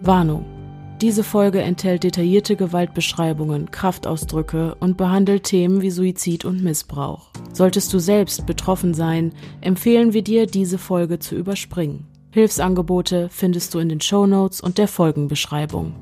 Warnung. Diese Folge enthält detaillierte Gewaltbeschreibungen, Kraftausdrücke und behandelt Themen wie Suizid und Missbrauch. Solltest du selbst betroffen sein, empfehlen wir dir, diese Folge zu überspringen. Hilfsangebote findest du in den Shownotes und der Folgenbeschreibung.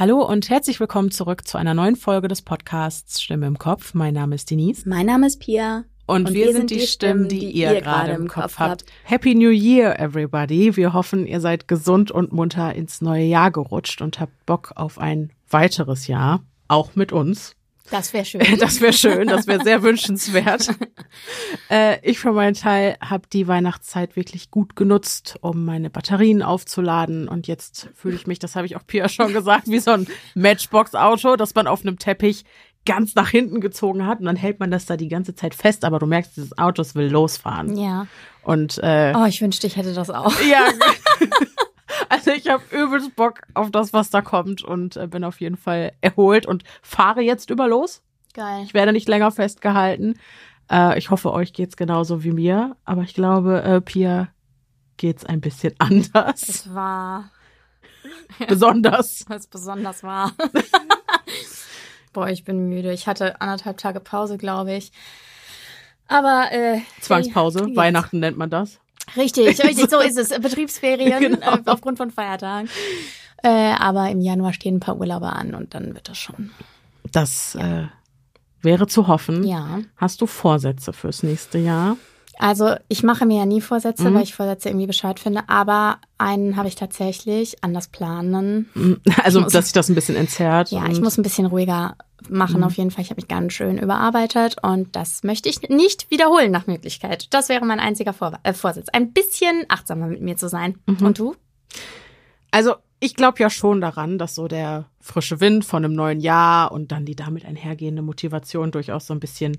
Hallo und herzlich willkommen zurück zu einer neuen Folge des Podcasts Stimme im Kopf. Mein Name ist Denise. Mein Name ist Pia. Und, und wir, wir, sind die Stimmen, die, die ihr gerade im Kopf habt. Happy New Year, everybody. Wir hoffen, ihr seid gesund und munter ins neue Jahr gerutscht und habt Bock auf ein weiteres Jahr. Auch mit uns. Das wäre schön. Das wäre schön, das wäre sehr wünschenswert. äh, ich für meinen Teil habe die Weihnachtszeit wirklich gut genutzt, um meine Batterien aufzuladen. Und jetzt fühle ich mich, das habe ich auch Pia schon gesagt, wie so ein Matchbox-Auto, das man auf einem Teppich ganz nach hinten gezogen hat und dann hält man das da die ganze Zeit fest, aber du merkst, dieses Auto will losfahren. Ja. Und äh, oh, ich wünschte, ich hätte das auch. Ja. Also ich habe übelst Bock auf das, was da kommt und äh, bin auf jeden Fall erholt und fahre jetzt über los. Geil. Ich werde nicht länger festgehalten. Äh, ich hoffe, euch geht's genauso wie mir, aber ich glaube, äh, Pia geht's ein bisschen anders. Es war besonders. Was besonders war. Boah, ich bin müde. Ich hatte anderthalb Tage Pause, glaube ich. Aber äh, Zwangspause, hey, Weihnachten nennt man das. Richtig, richtig, so ist es. Betriebsferien genau. äh, aufgrund von Feiertagen. Äh, aber im Januar stehen ein paar Urlaube an und dann wird das schon. Das ja. äh, wäre zu hoffen. Ja. Hast du Vorsätze fürs nächste Jahr? Also ich mache mir ja nie Vorsätze, mhm. weil ich Vorsätze irgendwie Bescheid finde, aber einen habe ich tatsächlich, anders planen. Mhm. Also, muss, dass sich das ein bisschen entzerrt. Ja, ich muss ein bisschen ruhiger machen mhm. auf jeden Fall. Ich habe mich ganz schön überarbeitet und das möchte ich nicht wiederholen nach Möglichkeit. Das wäre mein einziger Vor äh, Vorsitz. Ein bisschen achtsamer mit mir zu sein. Mhm. Und du? Also ich glaube ja schon daran, dass so der frische Wind von einem neuen Jahr und dann die damit einhergehende Motivation durchaus so ein bisschen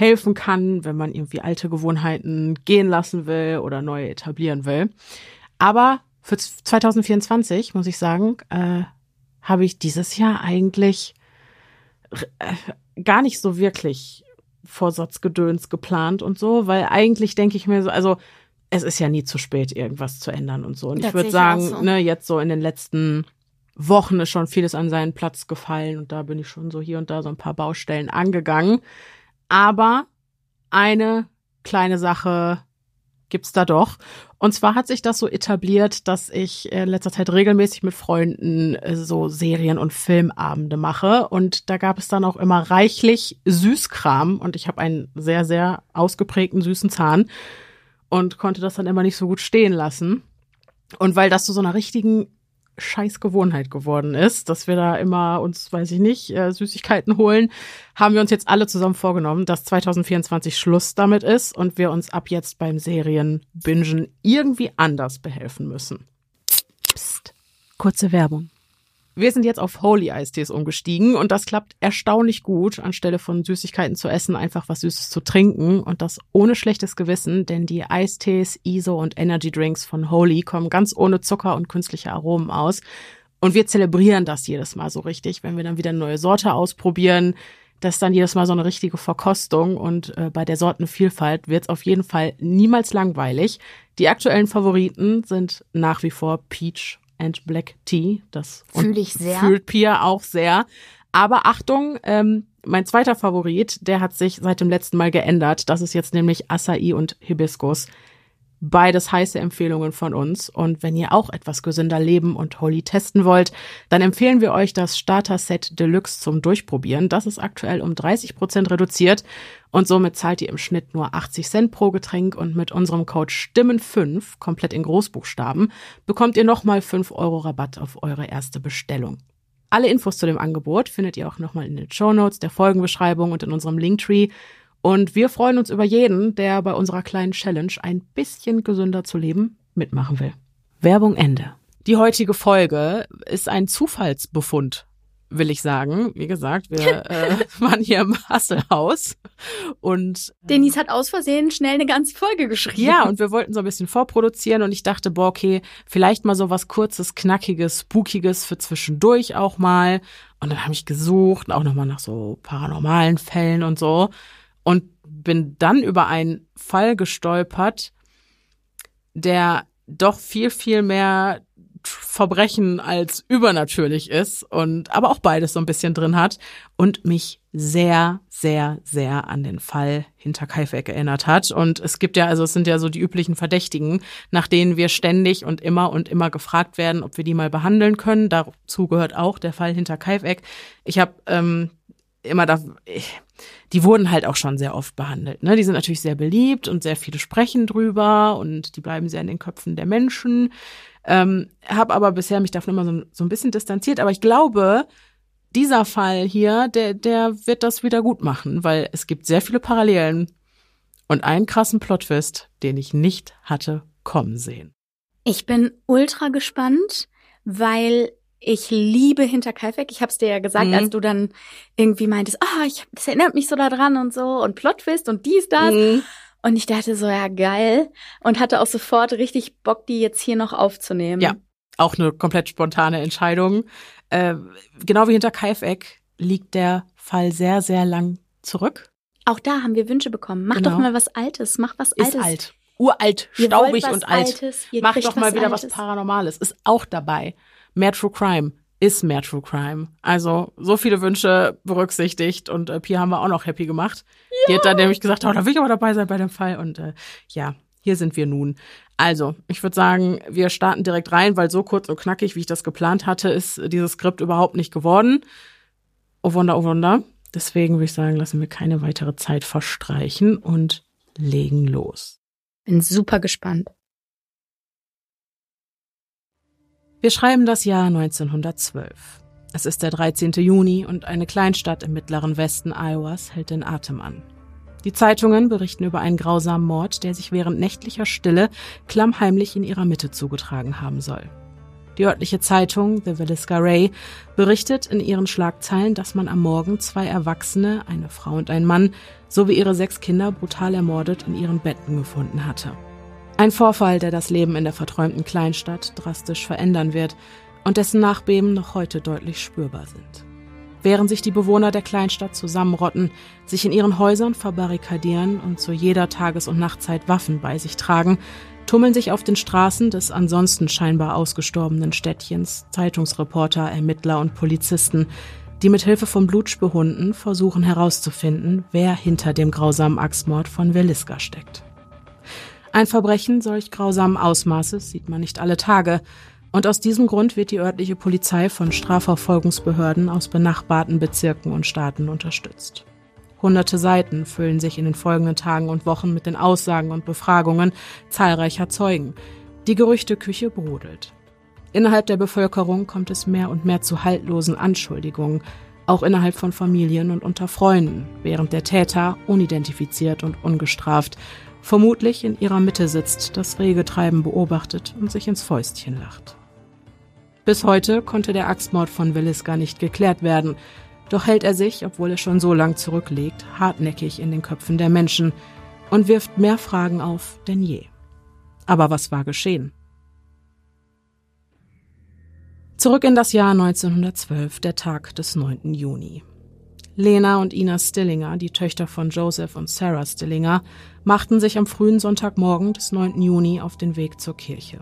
helfen kann, wenn man irgendwie alte Gewohnheiten gehen lassen will oder neue etablieren will. Aber für 2024 muss ich sagen, äh, habe ich dieses Jahr eigentlich äh, gar nicht so wirklich Vorsatzgedöns geplant und so, weil eigentlich denke ich mir so, also es ist ja nie zu spät, irgendwas zu ändern und so. Und das ich würde sagen, so. ne, jetzt so in den letzten Wochen ist schon vieles an seinen Platz gefallen und da bin ich schon so hier und da so ein paar Baustellen angegangen. Aber eine kleine Sache gibt's da doch. Und zwar hat sich das so etabliert, dass ich in letzter Zeit regelmäßig mit Freunden äh, so Serien- und Filmabende mache. Und da gab es dann auch immer reichlich Süßkram. Und ich habe einen sehr, sehr ausgeprägten süßen Zahn und konnte das dann immer nicht so gut stehen lassen. Und weil das zu so einer richtigen scheiß Gewohnheit geworden ist, dass wir da immer uns, weiß ich nicht, äh, Süßigkeiten holen, haben wir uns jetzt alle zusammen vorgenommen, dass 2024 Schluss damit ist und wir uns ab jetzt beim Serienbingen irgendwie anders behelfen müssen. Psst. Kurze Werbung. Wir sind jetzt auf Holy Eistees umgestiegen und das klappt erstaunlich gut, anstelle von Süßigkeiten zu essen, einfach was Süßes zu trinken und das ohne schlechtes Gewissen, denn die Eistees, ISO und Energy Drinks von Holy kommen ganz ohne Zucker und künstliche Aromen aus. Und wir zelebrieren das jedes Mal so richtig, wenn wir dann wieder eine neue Sorte ausprobieren. Das ist dann jedes Mal so eine richtige Verkostung und äh, bei der Sortenvielfalt wird es auf jeden Fall niemals langweilig. Die aktuellen Favoriten sind nach wie vor Peach and Black Tea. Das fühle ich sehr. Fühlt Pia auch sehr. Aber Achtung, ähm, mein zweiter Favorit, der hat sich seit dem letzten Mal geändert. Das ist jetzt nämlich Acai und Hibiskus. Beides heiße Empfehlungen von uns. Und wenn ihr auch etwas gesünder leben und Holly testen wollt, dann empfehlen wir euch das Starter Set Deluxe zum Durchprobieren. Das ist aktuell um 30 Prozent reduziert und somit zahlt ihr im Schnitt nur 80 Cent pro Getränk und mit unserem Code Stimmen5, komplett in Großbuchstaben, bekommt ihr nochmal 5 Euro Rabatt auf eure erste Bestellung. Alle Infos zu dem Angebot findet ihr auch nochmal in den Show Notes, der Folgenbeschreibung und in unserem Linktree. Und wir freuen uns über jeden, der bei unserer kleinen Challenge ein bisschen gesünder zu leben mitmachen will. Werbung Ende. Die heutige Folge ist ein Zufallsbefund will ich sagen. Wie gesagt, wir äh, waren hier im Hasselhaus und äh, Denise hat aus Versehen schnell eine ganze Folge geschrieben. Ja, und wir wollten so ein bisschen vorproduzieren und ich dachte, boah, okay, vielleicht mal so was kurzes, knackiges, spookiges für zwischendurch auch mal. Und dann habe ich gesucht, auch nochmal nach so paranormalen Fällen und so und bin dann über einen Fall gestolpert, der doch viel, viel mehr Verbrechen als übernatürlich ist und aber auch beides so ein bisschen drin hat und mich sehr, sehr, sehr an den Fall hinter Kaifek erinnert hat. Und es gibt ja, also es sind ja so die üblichen Verdächtigen, nach denen wir ständig und immer und immer gefragt werden, ob wir die mal behandeln können. Dazu gehört auch der Fall hinter Kaifek. Ich habe ähm, immer da, die wurden halt auch schon sehr oft behandelt. Ne? Die sind natürlich sehr beliebt und sehr viele sprechen drüber und die bleiben sehr in den Köpfen der Menschen. Ähm, habe aber bisher mich davon immer so, so ein bisschen distanziert. Aber ich glaube, dieser Fall hier, der, der wird das wieder gut machen, weil es gibt sehr viele Parallelen und einen krassen Plotwist, den ich nicht hatte kommen sehen. Ich bin ultra gespannt, weil ich liebe Hinterkaifeck. Ich hab's dir ja gesagt, mhm. als du dann irgendwie meintest, ah, oh, ich, das erinnert mich so daran und so und Plotwist und dies, das. Mhm. Und ich dachte so, ja, geil. Und hatte auch sofort richtig Bock, die jetzt hier noch aufzunehmen. Ja, auch eine komplett spontane Entscheidung. Äh, genau wie hinter Kaifeck liegt der Fall sehr, sehr lang zurück. Auch da haben wir Wünsche bekommen. Mach genau. doch mal was Altes. Mach was Altes. Ist alt. Uralt, staubig und alt. Altes, Mach doch mal wieder Altes. was Paranormales. Ist auch dabei mehr True Crime ist mehr True Crime. Also so viele Wünsche berücksichtigt und äh, Pia haben wir auch noch happy gemacht. Ja. Die hat dann nämlich gesagt, oh, da will ich aber dabei sein bei dem Fall und äh, ja, hier sind wir nun. Also, ich würde sagen, wir starten direkt rein, weil so kurz und knackig, wie ich das geplant hatte, ist dieses Skript überhaupt nicht geworden. Oh Wunder, oh Wunder. Deswegen würde ich sagen, lassen wir keine weitere Zeit verstreichen und legen los. Bin super gespannt. Wir schreiben das Jahr 1912. Es ist der 13. Juni und eine Kleinstadt im mittleren Westen Iowas hält den Atem an. Die Zeitungen berichten über einen grausamen Mord, der sich während nächtlicher Stille klammheimlich in ihrer Mitte zugetragen haben soll. Die örtliche Zeitung The Villisca Ray berichtet in ihren Schlagzeilen, dass man am Morgen zwei Erwachsene, eine Frau und ein Mann, sowie ihre sechs Kinder brutal ermordet in ihren Betten gefunden hatte. Ein Vorfall, der das Leben in der verträumten Kleinstadt drastisch verändern wird und dessen Nachbeben noch heute deutlich spürbar sind. Während sich die Bewohner der Kleinstadt zusammenrotten, sich in ihren Häusern verbarrikadieren und zu jeder Tages- und Nachtzeit Waffen bei sich tragen, tummeln sich auf den Straßen des ansonsten scheinbar ausgestorbenen Städtchens Zeitungsreporter, Ermittler und Polizisten, die mit Hilfe von Blutspuren versuchen herauszufinden, wer hinter dem grausamen Axtmord von Veliska steckt. Ein Verbrechen solch grausamen Ausmaßes sieht man nicht alle Tage, und aus diesem Grund wird die örtliche Polizei von Strafverfolgungsbehörden aus benachbarten Bezirken und Staaten unterstützt. Hunderte Seiten füllen sich in den folgenden Tagen und Wochen mit den Aussagen und Befragungen zahlreicher Zeugen. Die Gerüchteküche brodelt. Innerhalb der Bevölkerung kommt es mehr und mehr zu haltlosen Anschuldigungen, auch innerhalb von Familien und unter Freunden, während der Täter, unidentifiziert und ungestraft, vermutlich in ihrer Mitte sitzt, das rege Treiben beobachtet und sich ins Fäustchen lacht. Bis heute konnte der Axtmord von Williska nicht geklärt werden, doch hält er sich, obwohl er schon so lang zurückliegt, hartnäckig in den Köpfen der Menschen und wirft mehr Fragen auf denn je. Aber was war geschehen? Zurück in das Jahr 1912, der Tag des 9. Juni. Lena und Ina Stillinger, die Töchter von Joseph und Sarah Stillinger, machten sich am frühen Sonntagmorgen des 9. Juni auf den Weg zur Kirche.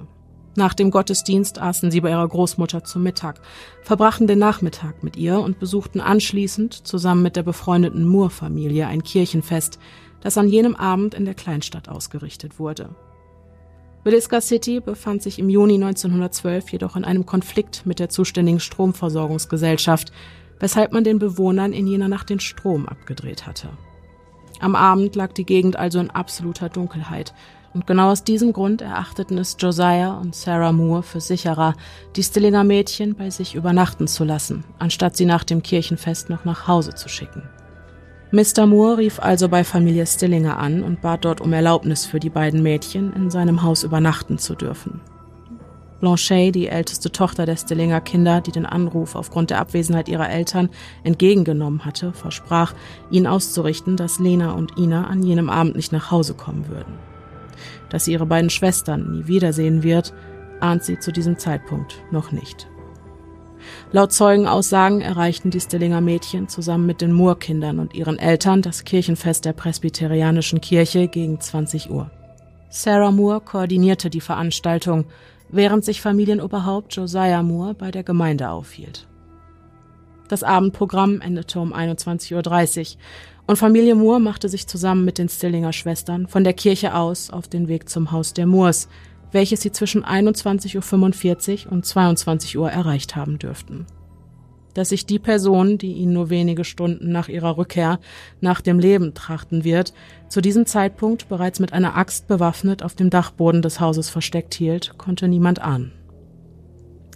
Nach dem Gottesdienst aßen sie bei ihrer Großmutter zum Mittag, verbrachten den Nachmittag mit ihr und besuchten anschließend zusammen mit der befreundeten Moore-Familie ein Kirchenfest, das an jenem Abend in der Kleinstadt ausgerichtet wurde. Williska City befand sich im Juni 1912 jedoch in einem Konflikt mit der zuständigen Stromversorgungsgesellschaft, weshalb man den Bewohnern in jener Nacht den Strom abgedreht hatte. Am Abend lag die Gegend also in absoluter Dunkelheit, und genau aus diesem Grund erachteten es Josiah und Sarah Moore für sicherer, die Stillinger Mädchen bei sich übernachten zu lassen, anstatt sie nach dem Kirchenfest noch nach Hause zu schicken. Mr. Moore rief also bei Familie Stillinger an und bat dort um Erlaubnis für die beiden Mädchen, in seinem Haus übernachten zu dürfen. Blanchet, die älteste Tochter der Stillinger Kinder, die den Anruf aufgrund der Abwesenheit ihrer Eltern entgegengenommen hatte, versprach, ihn auszurichten, dass Lena und Ina an jenem Abend nicht nach Hause kommen würden. Dass sie ihre beiden Schwestern nie wiedersehen wird, ahnt sie zu diesem Zeitpunkt noch nicht. Laut Zeugenaussagen erreichten die Stillinger Mädchen zusammen mit den Moore-Kindern und ihren Eltern das Kirchenfest der Presbyterianischen Kirche gegen 20 Uhr. Sarah Moore koordinierte die Veranstaltung, während sich Familienoberhaupt Josiah Moore bei der Gemeinde aufhielt. Das Abendprogramm endete um 21.30 Uhr und Familie Moore machte sich zusammen mit den Stillinger Schwestern von der Kirche aus auf den Weg zum Haus der Moores, welches sie zwischen 21.45 Uhr und 22 Uhr erreicht haben dürften. Dass sich die Person, die ihnen nur wenige Stunden nach ihrer Rückkehr nach dem Leben trachten wird, zu diesem Zeitpunkt bereits mit einer Axt bewaffnet auf dem Dachboden des Hauses versteckt hielt, konnte niemand ahnen.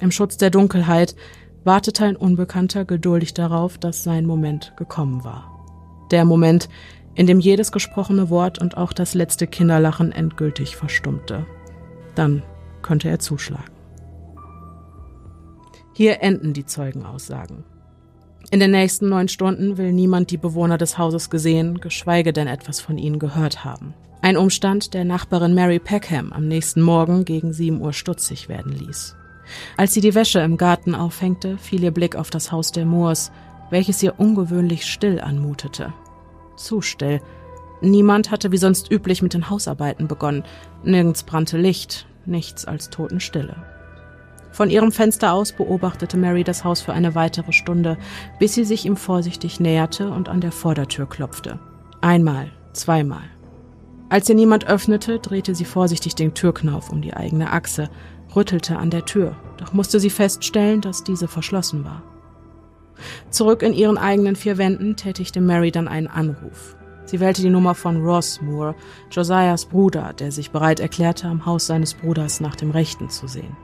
Im Schutz der Dunkelheit wartete ein Unbekannter geduldig darauf, dass sein Moment gekommen war. Der Moment, in dem jedes gesprochene Wort und auch das letzte Kinderlachen endgültig verstummte. Dann könnte er zuschlagen. Hier enden die Zeugenaussagen. In den nächsten neun Stunden will niemand die Bewohner des Hauses gesehen, geschweige denn etwas von ihnen gehört haben. Ein Umstand, der Nachbarin Mary Peckham am nächsten Morgen gegen sieben Uhr stutzig werden ließ. Als sie die Wäsche im Garten aufhängte, fiel ihr Blick auf das Haus der Moors, welches ihr ungewöhnlich still anmutete. Zu still. Niemand hatte wie sonst üblich mit den Hausarbeiten begonnen. Nirgends brannte Licht, nichts als Totenstille. Von ihrem Fenster aus beobachtete Mary das Haus für eine weitere Stunde, bis sie sich ihm vorsichtig näherte und an der Vordertür klopfte. Einmal, zweimal. Als ihr niemand öffnete, drehte sie vorsichtig den Türknauf um die eigene Achse, rüttelte an der Tür, doch musste sie feststellen, dass diese verschlossen war. Zurück in ihren eigenen vier Wänden tätigte Mary dann einen Anruf. Sie wählte die Nummer von Ross Moore, Josiahs Bruder, der sich bereit erklärte, am Haus seines Bruders nach dem Rechten zu sehen.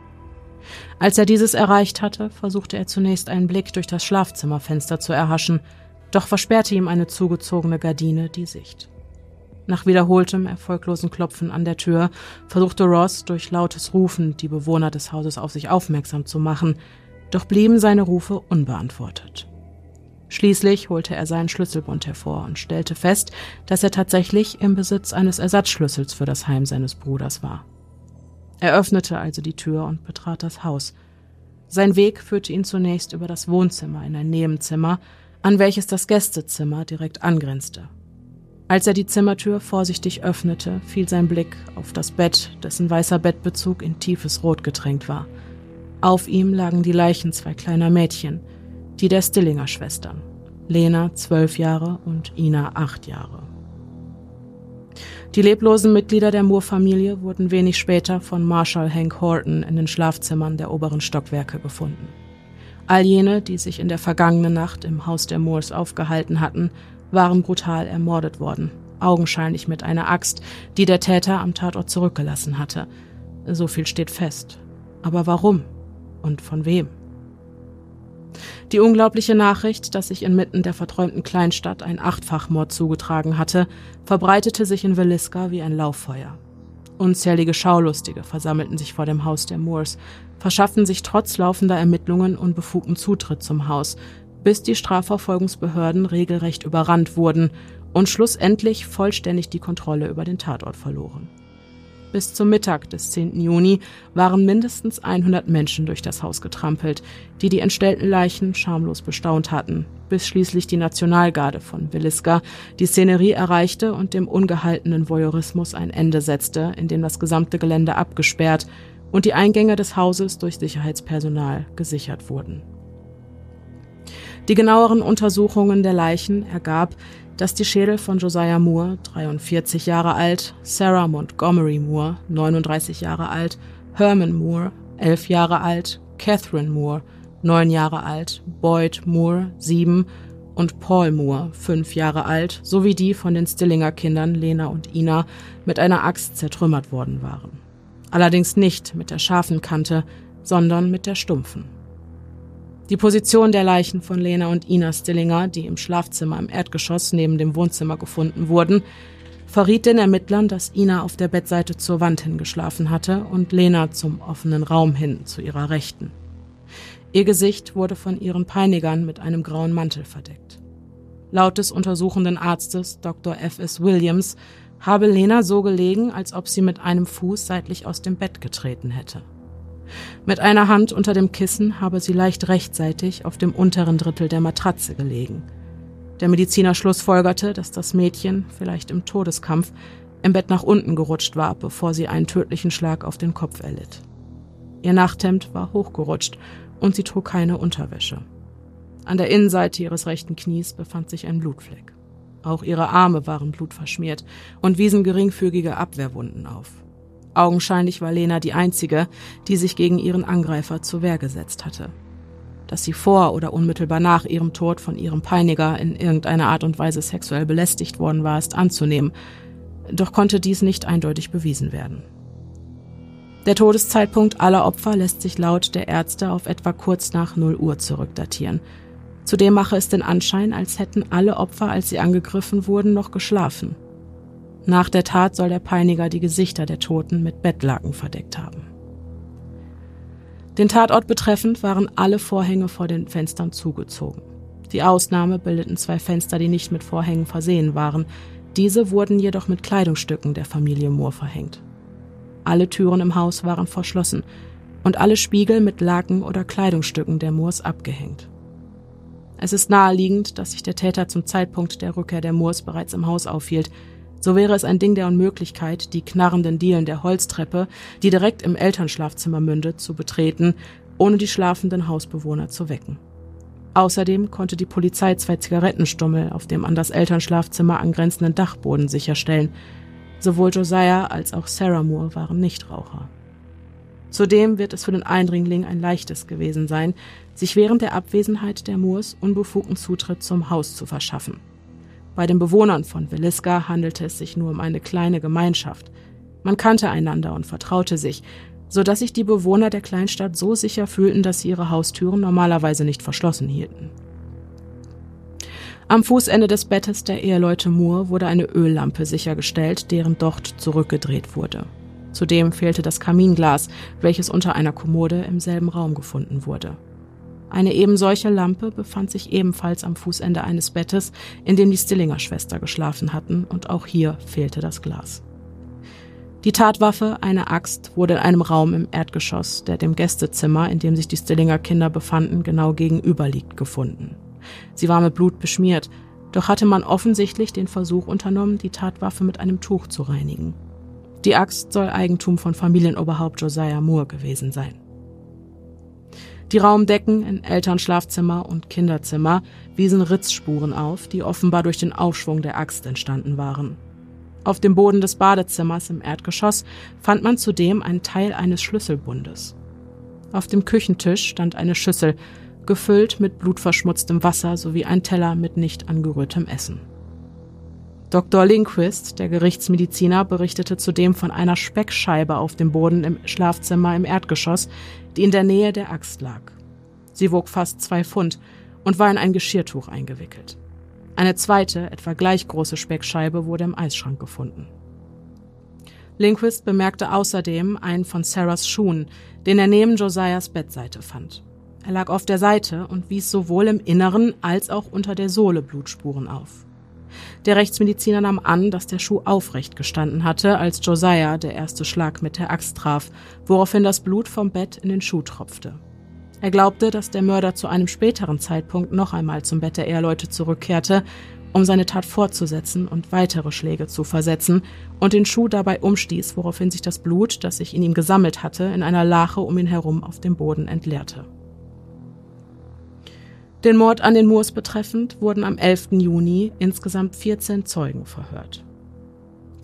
Als er dieses erreicht hatte, versuchte er zunächst einen Blick durch das Schlafzimmerfenster zu erhaschen, doch versperrte ihm eine zugezogene Gardine die Sicht. Nach wiederholtem, erfolglosen Klopfen an der Tür versuchte Ross durch lautes Rufen die Bewohner des Hauses auf sich aufmerksam zu machen, doch blieben seine Rufe unbeantwortet. Schließlich holte er seinen Schlüsselbund hervor und stellte fest, dass er tatsächlich im Besitz eines Ersatzschlüssels für das Heim seines Bruders war. Er öffnete also die Tür und betrat das Haus. Sein Weg führte ihn zunächst über das Wohnzimmer in ein Nebenzimmer, an welches das Gästezimmer direkt angrenzte. Als er die Zimmertür vorsichtig öffnete, fiel sein Blick auf das Bett, dessen weißer Bettbezug in tiefes Rot getränkt war. Auf ihm lagen die Leichen zwei kleiner Mädchen, die der Stillinger Schwestern, Lena zwölf Jahre und Ina acht Jahre. Die leblosen Mitglieder der Moore-Familie wurden wenig später von Marshall Hank Horton in den Schlafzimmern der oberen Stockwerke gefunden. All jene, die sich in der vergangenen Nacht im Haus der Moores aufgehalten hatten, waren brutal ermordet worden, augenscheinlich mit einer Axt, die der Täter am Tatort zurückgelassen hatte. So viel steht fest. Aber warum? Und von wem? Die unglaubliche Nachricht, dass sich inmitten der verträumten Kleinstadt ein Achtfachmord zugetragen hatte, verbreitete sich in Williska wie ein Lauffeuer. Unzählige Schaulustige versammelten sich vor dem Haus der Moores, verschafften sich trotz laufender Ermittlungen unbefugten Zutritt zum Haus, bis die Strafverfolgungsbehörden regelrecht überrannt wurden und schlussendlich vollständig die Kontrolle über den Tatort verloren. Bis zum Mittag des 10. Juni waren mindestens 100 Menschen durch das Haus getrampelt, die die entstellten Leichen schamlos bestaunt hatten, bis schließlich die Nationalgarde von Williska die Szenerie erreichte und dem ungehaltenen Voyeurismus ein Ende setzte, indem das gesamte Gelände abgesperrt und die Eingänge des Hauses durch Sicherheitspersonal gesichert wurden. Die genaueren Untersuchungen der Leichen ergab, dass die Schädel von Josiah Moore, 43 Jahre alt, Sarah Montgomery Moore, 39 Jahre alt, Herman Moore, 11 Jahre alt, Catherine Moore, 9 Jahre alt, Boyd Moore, 7 und Paul Moore, 5 Jahre alt, sowie die von den Stillinger Kindern Lena und Ina mit einer Axt zertrümmert worden waren. Allerdings nicht mit der scharfen Kante, sondern mit der stumpfen. Die Position der Leichen von Lena und Ina Stillinger, die im Schlafzimmer im Erdgeschoss neben dem Wohnzimmer gefunden wurden, verriet den Ermittlern, dass Ina auf der Bettseite zur Wand hingeschlafen hatte und Lena zum offenen Raum hin zu ihrer Rechten. Ihr Gesicht wurde von ihren Peinigern mit einem grauen Mantel verdeckt. Laut des untersuchenden Arztes Dr. F. S. Williams habe Lena so gelegen, als ob sie mit einem Fuß seitlich aus dem Bett getreten hätte. Mit einer Hand unter dem Kissen habe sie leicht rechtzeitig auf dem unteren Drittel der Matratze gelegen. Der Mediziner schlussfolgerte, dass das Mädchen, vielleicht im Todeskampf, im Bett nach unten gerutscht war, bevor sie einen tödlichen Schlag auf den Kopf erlitt. Ihr Nachthemd war hochgerutscht und sie trug keine Unterwäsche. An der Innenseite ihres rechten Knies befand sich ein Blutfleck. Auch ihre Arme waren blutverschmiert und wiesen geringfügige Abwehrwunden auf. Augenscheinlich war Lena die einzige, die sich gegen ihren Angreifer zur Wehr gesetzt hatte. Dass sie vor oder unmittelbar nach ihrem Tod von ihrem Peiniger in irgendeiner Art und Weise sexuell belästigt worden war, ist anzunehmen, doch konnte dies nicht eindeutig bewiesen werden. Der Todeszeitpunkt aller Opfer lässt sich laut der Ärzte auf etwa kurz nach 0 Uhr zurückdatieren – Zudem mache es den Anschein, als hätten alle Opfer, als sie angegriffen wurden, noch geschlafen. Nach der Tat soll der Peiniger die Gesichter der Toten mit Bettlaken verdeckt haben. Den Tatort betreffend waren alle Vorhänge vor den Fenstern zugezogen. Die Ausnahme bildeten zwei Fenster, die nicht mit Vorhängen versehen waren. Diese wurden jedoch mit Kleidungsstücken der Familie Moore verhängt. Alle Türen im Haus waren verschlossen und alle Spiegel mit Laken oder Kleidungsstücken der Moors abgehängt. Es ist naheliegend, dass sich der Täter zum Zeitpunkt der Rückkehr der Moors bereits im Haus aufhielt. So wäre es ein Ding der Unmöglichkeit, die knarrenden Dielen der Holztreppe, die direkt im Elternschlafzimmer mündet, zu betreten, ohne die schlafenden Hausbewohner zu wecken. Außerdem konnte die Polizei zwei Zigarettenstummel auf dem an das Elternschlafzimmer angrenzenden Dachboden sicherstellen. Sowohl Josiah als auch Sarah Moore waren Nichtraucher. Zudem wird es für den Eindringling ein leichtes gewesen sein, sich während der Abwesenheit der Moors unbefugten Zutritt zum Haus zu verschaffen. Bei den Bewohnern von Villisca handelte es sich nur um eine kleine Gemeinschaft. Man kannte einander und vertraute sich, so dass sich die Bewohner der Kleinstadt so sicher fühlten, dass sie ihre Haustüren normalerweise nicht verschlossen hielten. Am Fußende des Bettes der Eheleute Moore wurde eine Öllampe sichergestellt, deren Docht zurückgedreht wurde. Zudem fehlte das Kaminglas, welches unter einer Kommode im selben Raum gefunden wurde. Eine ebensolche Lampe befand sich ebenfalls am Fußende eines Bettes, in dem die Stillinger Schwester geschlafen hatten, und auch hier fehlte das Glas. Die Tatwaffe, eine Axt, wurde in einem Raum im Erdgeschoss, der dem Gästezimmer, in dem sich die Stillinger Kinder befanden, genau gegenüber liegt, gefunden. Sie war mit Blut beschmiert, doch hatte man offensichtlich den Versuch unternommen, die Tatwaffe mit einem Tuch zu reinigen. Die Axt soll Eigentum von Familienoberhaupt Josiah Moore gewesen sein. Die Raumdecken in Elternschlafzimmer und Kinderzimmer wiesen Ritzspuren auf, die offenbar durch den Aufschwung der Axt entstanden waren. Auf dem Boden des Badezimmers im Erdgeschoss fand man zudem einen Teil eines Schlüsselbundes. Auf dem Küchentisch stand eine Schüssel, gefüllt mit blutverschmutztem Wasser sowie ein Teller mit nicht angerührtem Essen. Dr. Lindquist, der Gerichtsmediziner, berichtete zudem von einer Speckscheibe auf dem Boden im Schlafzimmer im Erdgeschoss, die in der Nähe der Axt lag. Sie wog fast zwei Pfund und war in ein Geschirrtuch eingewickelt. Eine zweite, etwa gleich große Speckscheibe wurde im Eisschrank gefunden. Lindquist bemerkte außerdem einen von Sarahs Schuhen, den er neben Josiahs Bettseite fand. Er lag auf der Seite und wies sowohl im Inneren als auch unter der Sohle Blutspuren auf. Der Rechtsmediziner nahm an, dass der Schuh aufrecht gestanden hatte, als Josiah der erste Schlag mit der Axt traf, woraufhin das Blut vom Bett in den Schuh tropfte. Er glaubte, dass der Mörder zu einem späteren Zeitpunkt noch einmal zum Bett der Eheleute zurückkehrte, um seine Tat fortzusetzen und weitere Schläge zu versetzen und den Schuh dabei umstieß, woraufhin sich das Blut, das sich in ihm gesammelt hatte, in einer Lache um ihn herum auf dem Boden entleerte. Den Mord an den Moors betreffend wurden am 11. Juni insgesamt 14 Zeugen verhört.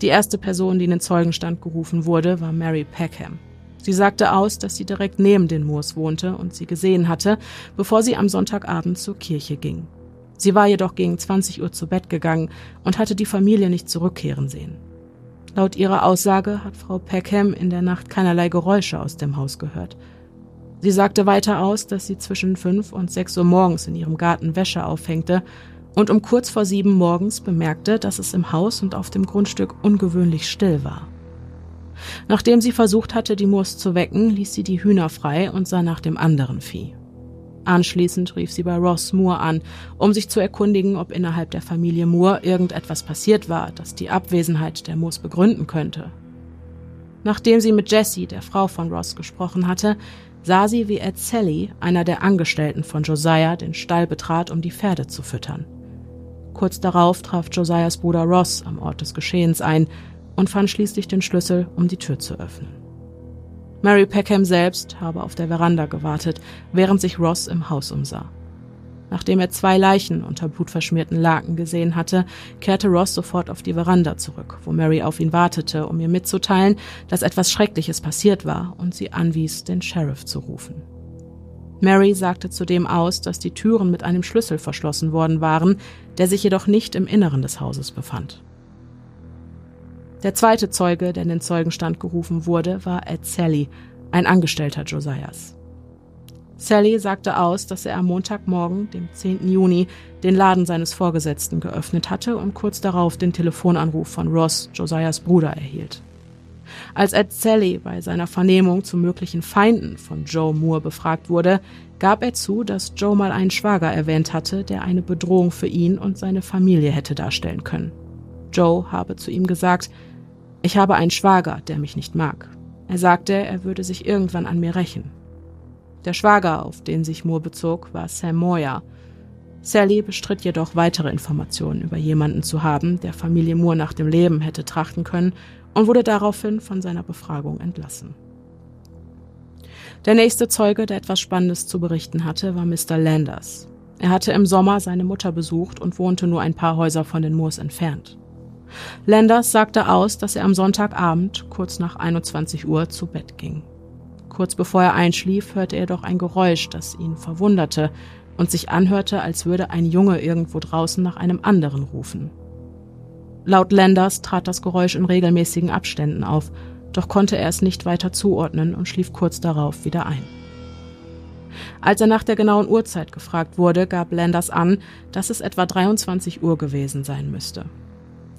Die erste Person, die in den Zeugenstand gerufen wurde, war Mary Peckham. Sie sagte aus, dass sie direkt neben den Moors wohnte und sie gesehen hatte, bevor sie am Sonntagabend zur Kirche ging. Sie war jedoch gegen 20 Uhr zu Bett gegangen und hatte die Familie nicht zurückkehren sehen. Laut ihrer Aussage hat Frau Peckham in der Nacht keinerlei Geräusche aus dem Haus gehört. Sie sagte weiter aus, dass sie zwischen fünf und sechs Uhr morgens in ihrem Garten Wäsche aufhängte und um kurz vor sieben morgens bemerkte, dass es im Haus und auf dem Grundstück ungewöhnlich still war. Nachdem sie versucht hatte, die Moors zu wecken, ließ sie die Hühner frei und sah nach dem anderen Vieh. Anschließend rief sie bei Ross Moore an, um sich zu erkundigen, ob innerhalb der Familie Moore irgendetwas passiert war, das die Abwesenheit der Moors begründen könnte. Nachdem sie mit Jessie, der Frau von Ross, gesprochen hatte, sah sie, wie Ed Sally, einer der Angestellten von Josiah, den Stall betrat, um die Pferde zu füttern. Kurz darauf traf Josiahs Bruder Ross am Ort des Geschehens ein und fand schließlich den Schlüssel, um die Tür zu öffnen. Mary Peckham selbst habe auf der Veranda gewartet, während sich Ross im Haus umsah. Nachdem er zwei Leichen unter blutverschmierten Laken gesehen hatte, kehrte Ross sofort auf die Veranda zurück, wo Mary auf ihn wartete, um ihr mitzuteilen, dass etwas Schreckliches passiert war und sie anwies, den Sheriff zu rufen. Mary sagte zudem aus, dass die Türen mit einem Schlüssel verschlossen worden waren, der sich jedoch nicht im Inneren des Hauses befand. Der zweite Zeuge, der in den Zeugenstand gerufen wurde, war Ed Sally, ein Angestellter Josiahs. Sally sagte aus, dass er am Montagmorgen, dem 10. Juni, den Laden seines Vorgesetzten geöffnet hatte und kurz darauf den Telefonanruf von Ross, Josiahs Bruder, erhielt. Als Ed Sally bei seiner Vernehmung zu möglichen Feinden von Joe Moore befragt wurde, gab er zu, dass Joe mal einen Schwager erwähnt hatte, der eine Bedrohung für ihn und seine Familie hätte darstellen können. Joe habe zu ihm gesagt, ich habe einen Schwager, der mich nicht mag. Er sagte, er würde sich irgendwann an mir rächen. Der Schwager, auf den sich Moore bezog, war Sam Moyer. Sally bestritt jedoch weitere Informationen über jemanden zu haben, der Familie Moore nach dem Leben hätte trachten können und wurde daraufhin von seiner Befragung entlassen. Der nächste Zeuge, der etwas Spannendes zu berichten hatte, war Mr. Landers. Er hatte im Sommer seine Mutter besucht und wohnte nur ein paar Häuser von den Moors entfernt. Landers sagte aus, dass er am Sonntagabend kurz nach 21 Uhr zu Bett ging. Kurz bevor er einschlief, hörte er doch ein Geräusch, das ihn verwunderte und sich anhörte, als würde ein Junge irgendwo draußen nach einem anderen rufen. Laut Landers trat das Geräusch in regelmäßigen Abständen auf, doch konnte er es nicht weiter zuordnen und schlief kurz darauf wieder ein. Als er nach der genauen Uhrzeit gefragt wurde, gab Landers an, dass es etwa 23 Uhr gewesen sein müsste.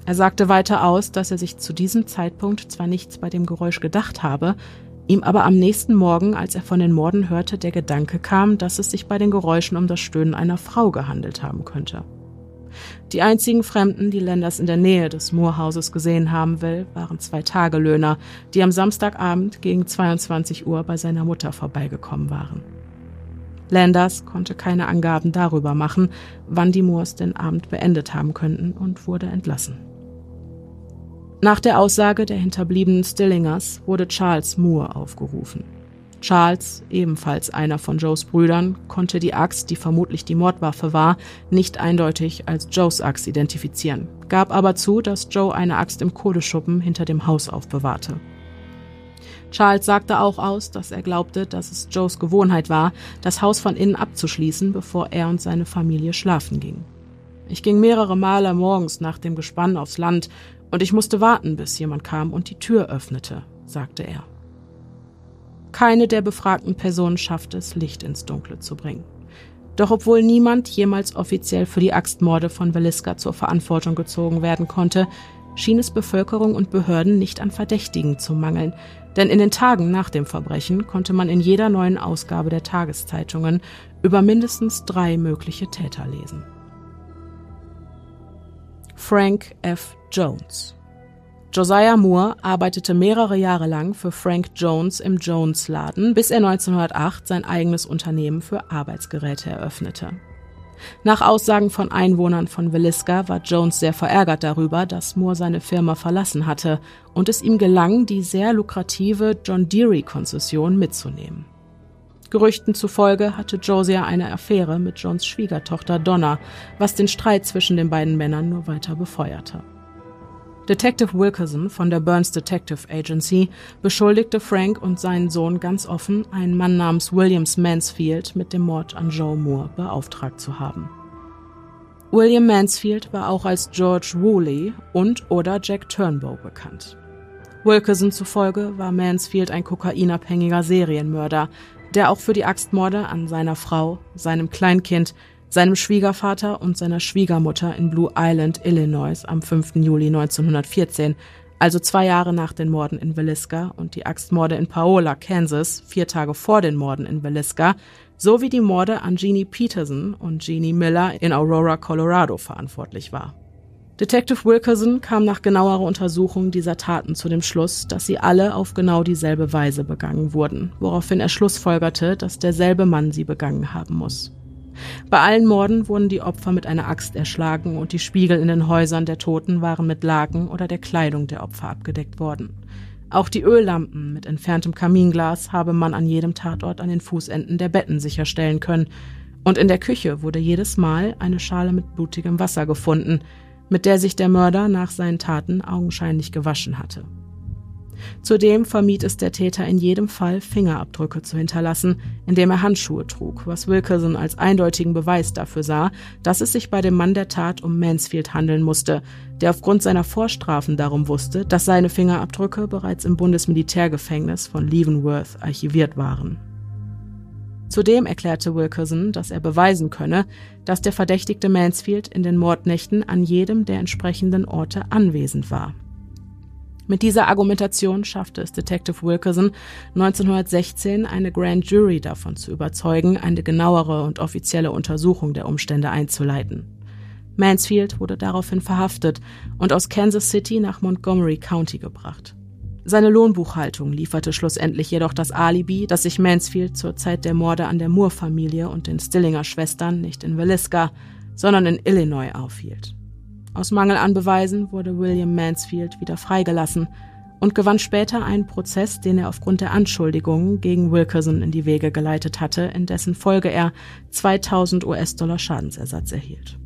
Er sagte weiter aus, dass er sich zu diesem Zeitpunkt zwar nichts bei dem Geräusch gedacht habe, Ihm aber am nächsten Morgen, als er von den Morden hörte, der Gedanke kam, dass es sich bei den Geräuschen um das Stöhnen einer Frau gehandelt haben könnte. Die einzigen Fremden, die Lenders in der Nähe des Moorhauses gesehen haben will, waren zwei Tagelöhner, die am Samstagabend gegen 22 Uhr bei seiner Mutter vorbeigekommen waren. Landers konnte keine Angaben darüber machen, wann die Moors den Abend beendet haben könnten und wurde entlassen. Nach der Aussage der hinterbliebenen Stillingers wurde Charles Moore aufgerufen. Charles, ebenfalls einer von Joes Brüdern, konnte die Axt, die vermutlich die Mordwaffe war, nicht eindeutig als Joes Axt identifizieren, gab aber zu, dass Joe eine Axt im Kohleschuppen hinter dem Haus aufbewahrte. Charles sagte auch aus, dass er glaubte, dass es Joes Gewohnheit war, das Haus von innen abzuschließen, bevor er und seine Familie schlafen gingen. Ich ging mehrere Male morgens nach dem Gespann aufs Land und ich musste warten, bis jemand kam und die Tür öffnete, sagte er. Keine der befragten Personen schaffte es, Licht ins Dunkle zu bringen. Doch obwohl niemand jemals offiziell für die Axtmorde von Veliska zur Verantwortung gezogen werden konnte, schien es Bevölkerung und Behörden nicht an Verdächtigen zu mangeln, denn in den Tagen nach dem Verbrechen konnte man in jeder neuen Ausgabe der Tageszeitungen über mindestens drei mögliche Täter lesen. Frank F. Jones. Josiah Moore arbeitete mehrere Jahre lang für Frank Jones im Jones-Laden, bis er 1908 sein eigenes Unternehmen für Arbeitsgeräte eröffnete. Nach Aussagen von Einwohnern von Villisca war Jones sehr verärgert darüber, dass Moore seine Firma verlassen hatte und es ihm gelang, die sehr lukrative John Deere-Konzession mitzunehmen. Gerüchten zufolge hatte Josiah eine Affäre mit Johns Schwiegertochter Donna, was den Streit zwischen den beiden Männern nur weiter befeuerte. Detective Wilkerson von der Burns Detective Agency beschuldigte Frank und seinen Sohn ganz offen, einen Mann namens Williams Mansfield mit dem Mord an Joe Moore beauftragt zu haben. William Mansfield war auch als George Woolley und oder Jack Turnbow bekannt. Wilkerson zufolge war Mansfield ein kokainabhängiger Serienmörder, der auch für die Axtmorde an seiner Frau, seinem Kleinkind, seinem Schwiegervater und seiner Schwiegermutter in Blue Island, Illinois am 5. Juli 1914, also zwei Jahre nach den Morden in Villisca und die Axtmorde in Paola, Kansas, vier Tage vor den Morden in Villisca, sowie die Morde an Jeannie Peterson und Jeannie Miller in Aurora, Colorado verantwortlich war. Detective Wilkerson kam nach genauerer Untersuchung dieser Taten zu dem Schluss, dass sie alle auf genau dieselbe Weise begangen wurden, woraufhin er schlussfolgerte, dass derselbe Mann sie begangen haben muss. Bei allen Morden wurden die Opfer mit einer Axt erschlagen und die Spiegel in den Häusern der Toten waren mit Laken oder der Kleidung der Opfer abgedeckt worden. Auch die Öllampen mit entferntem Kaminglas habe man an jedem Tatort an den Fußenden der Betten sicherstellen können, und in der Küche wurde jedes Mal eine Schale mit blutigem Wasser gefunden, mit der sich der Mörder nach seinen Taten augenscheinlich gewaschen hatte. Zudem vermied es der Täter in jedem Fall, Fingerabdrücke zu hinterlassen, indem er Handschuhe trug, was Wilkerson als eindeutigen Beweis dafür sah, dass es sich bei dem Mann der Tat um Mansfield handeln musste, der aufgrund seiner Vorstrafen darum wusste, dass seine Fingerabdrücke bereits im Bundesmilitärgefängnis von Leavenworth archiviert waren. Zudem erklärte Wilkerson, dass er beweisen könne, dass der verdächtigte Mansfield in den Mordnächten an jedem der entsprechenden Orte anwesend war. Mit dieser Argumentation schaffte es Detective Wilkerson 1916 eine Grand Jury davon zu überzeugen, eine genauere und offizielle Untersuchung der Umstände einzuleiten. Mansfield wurde daraufhin verhaftet und aus Kansas City nach Montgomery County gebracht. Seine Lohnbuchhaltung lieferte schlussendlich jedoch das Alibi, dass sich Mansfield zur Zeit der Morde an der Moore-Familie und den Stillinger Schwestern nicht in Villisca, sondern in Illinois aufhielt. Aus Mangel an Beweisen wurde William Mansfield wieder freigelassen und gewann später einen Prozess, den er aufgrund der Anschuldigungen gegen Wilkerson in die Wege geleitet hatte, in dessen Folge er 2000 US-Dollar Schadensersatz erhielt.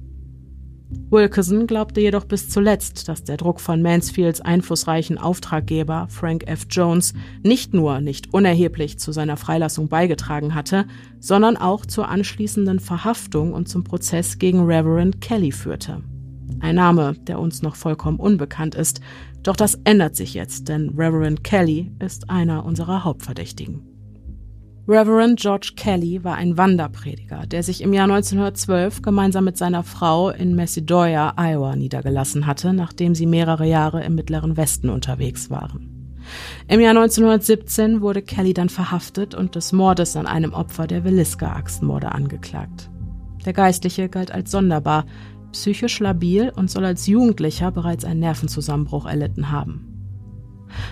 Wilkerson glaubte jedoch bis zuletzt, dass der Druck von Mansfields einflussreichen Auftraggeber Frank F. Jones nicht nur nicht unerheblich zu seiner Freilassung beigetragen hatte, sondern auch zur anschließenden Verhaftung und zum Prozess gegen Reverend Kelly führte. Ein Name, der uns noch vollkommen unbekannt ist, doch das ändert sich jetzt, denn Reverend Kelly ist einer unserer Hauptverdächtigen. Reverend George Kelly war ein Wanderprediger, der sich im Jahr 1912 gemeinsam mit seiner Frau in Macedonia, Iowa, niedergelassen hatte, nachdem sie mehrere Jahre im Mittleren Westen unterwegs waren. Im Jahr 1917 wurde Kelly dann verhaftet und des Mordes an einem Opfer der Williska-Axtmorde angeklagt. Der Geistliche galt als sonderbar, psychisch labil und soll als Jugendlicher bereits einen Nervenzusammenbruch erlitten haben.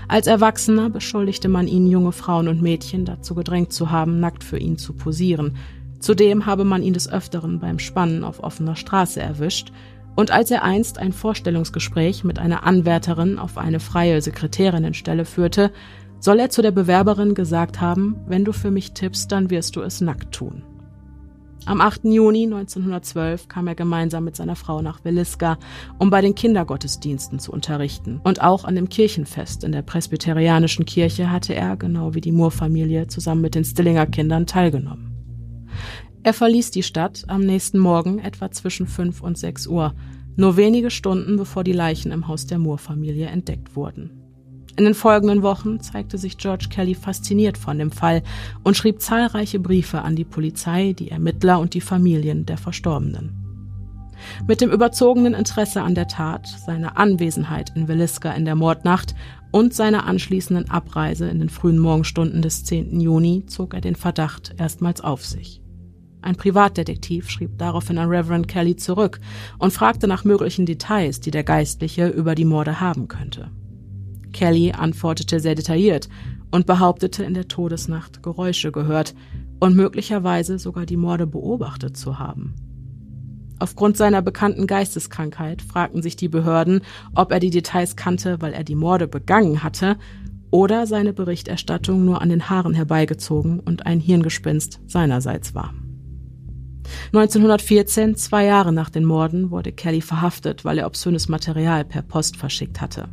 Als Erwachsener beschuldigte man ihn, junge Frauen und Mädchen dazu gedrängt zu haben, nackt für ihn zu posieren. Zudem habe man ihn des Öfteren beim Spannen auf offener Straße erwischt, und als er einst ein Vorstellungsgespräch mit einer Anwärterin auf eine freie Sekretärinnenstelle führte, soll er zu der Bewerberin gesagt haben, wenn du für mich tippst, dann wirst du es nackt tun. Am 8. Juni 1912 kam er gemeinsam mit seiner Frau nach Williska, um bei den Kindergottesdiensten zu unterrichten. Und auch an dem Kirchenfest in der presbyterianischen Kirche hatte er, genau wie die Moore-Familie, zusammen mit den Stillinger Kindern teilgenommen. Er verließ die Stadt am nächsten Morgen etwa zwischen 5 und 6 Uhr, nur wenige Stunden bevor die Leichen im Haus der Moore-Familie entdeckt wurden. In den folgenden Wochen zeigte sich George Kelly fasziniert von dem Fall und schrieb zahlreiche Briefe an die Polizei, die Ermittler und die Familien der Verstorbenen. Mit dem überzogenen Interesse an der Tat, seiner Anwesenheit in Williska in der Mordnacht und seiner anschließenden Abreise in den frühen Morgenstunden des 10. Juni zog er den Verdacht erstmals auf sich. Ein Privatdetektiv schrieb daraufhin an Reverend Kelly zurück und fragte nach möglichen Details, die der Geistliche über die Morde haben könnte. Kelly antwortete sehr detailliert und behauptete in der Todesnacht Geräusche gehört und möglicherweise sogar die Morde beobachtet zu haben. Aufgrund seiner bekannten Geisteskrankheit fragten sich die Behörden, ob er die Details kannte, weil er die Morde begangen hatte, oder seine Berichterstattung nur an den Haaren herbeigezogen und ein Hirngespinst seinerseits war. 1914, zwei Jahre nach den Morden, wurde Kelly verhaftet, weil er obszönes Material per Post verschickt hatte.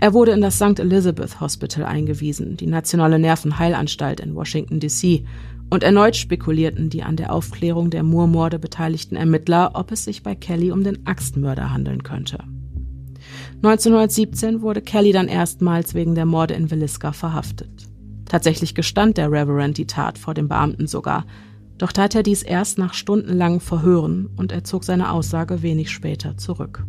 Er wurde in das St. Elizabeth Hospital eingewiesen, die nationale Nervenheilanstalt in Washington, D.C., und erneut spekulierten die an der Aufklärung der Moore-Morde beteiligten Ermittler, ob es sich bei Kelly um den Axtmörder handeln könnte. 1917 wurde Kelly dann erstmals wegen der Morde in Villisca verhaftet. Tatsächlich gestand der Reverend die Tat vor dem Beamten sogar, Doch tat er dies erst nach stundenlangen Verhören und er zog seine Aussage wenig später zurück.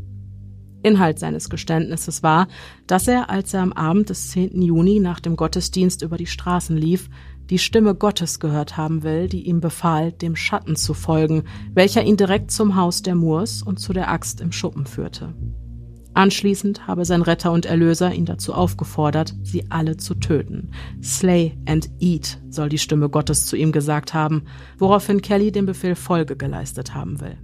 Inhalt seines Geständnisses war, dass er, als er am Abend des 10. Juni nach dem Gottesdienst über die Straßen lief, die Stimme Gottes gehört haben will, die ihm befahl, dem Schatten zu folgen, welcher ihn direkt zum Haus der Moors und zu der Axt im Schuppen führte. Anschließend habe sein Retter und Erlöser ihn dazu aufgefordert, sie alle zu töten. Slay and eat, soll die Stimme Gottes zu ihm gesagt haben, woraufhin Kelly dem Befehl Folge geleistet haben will.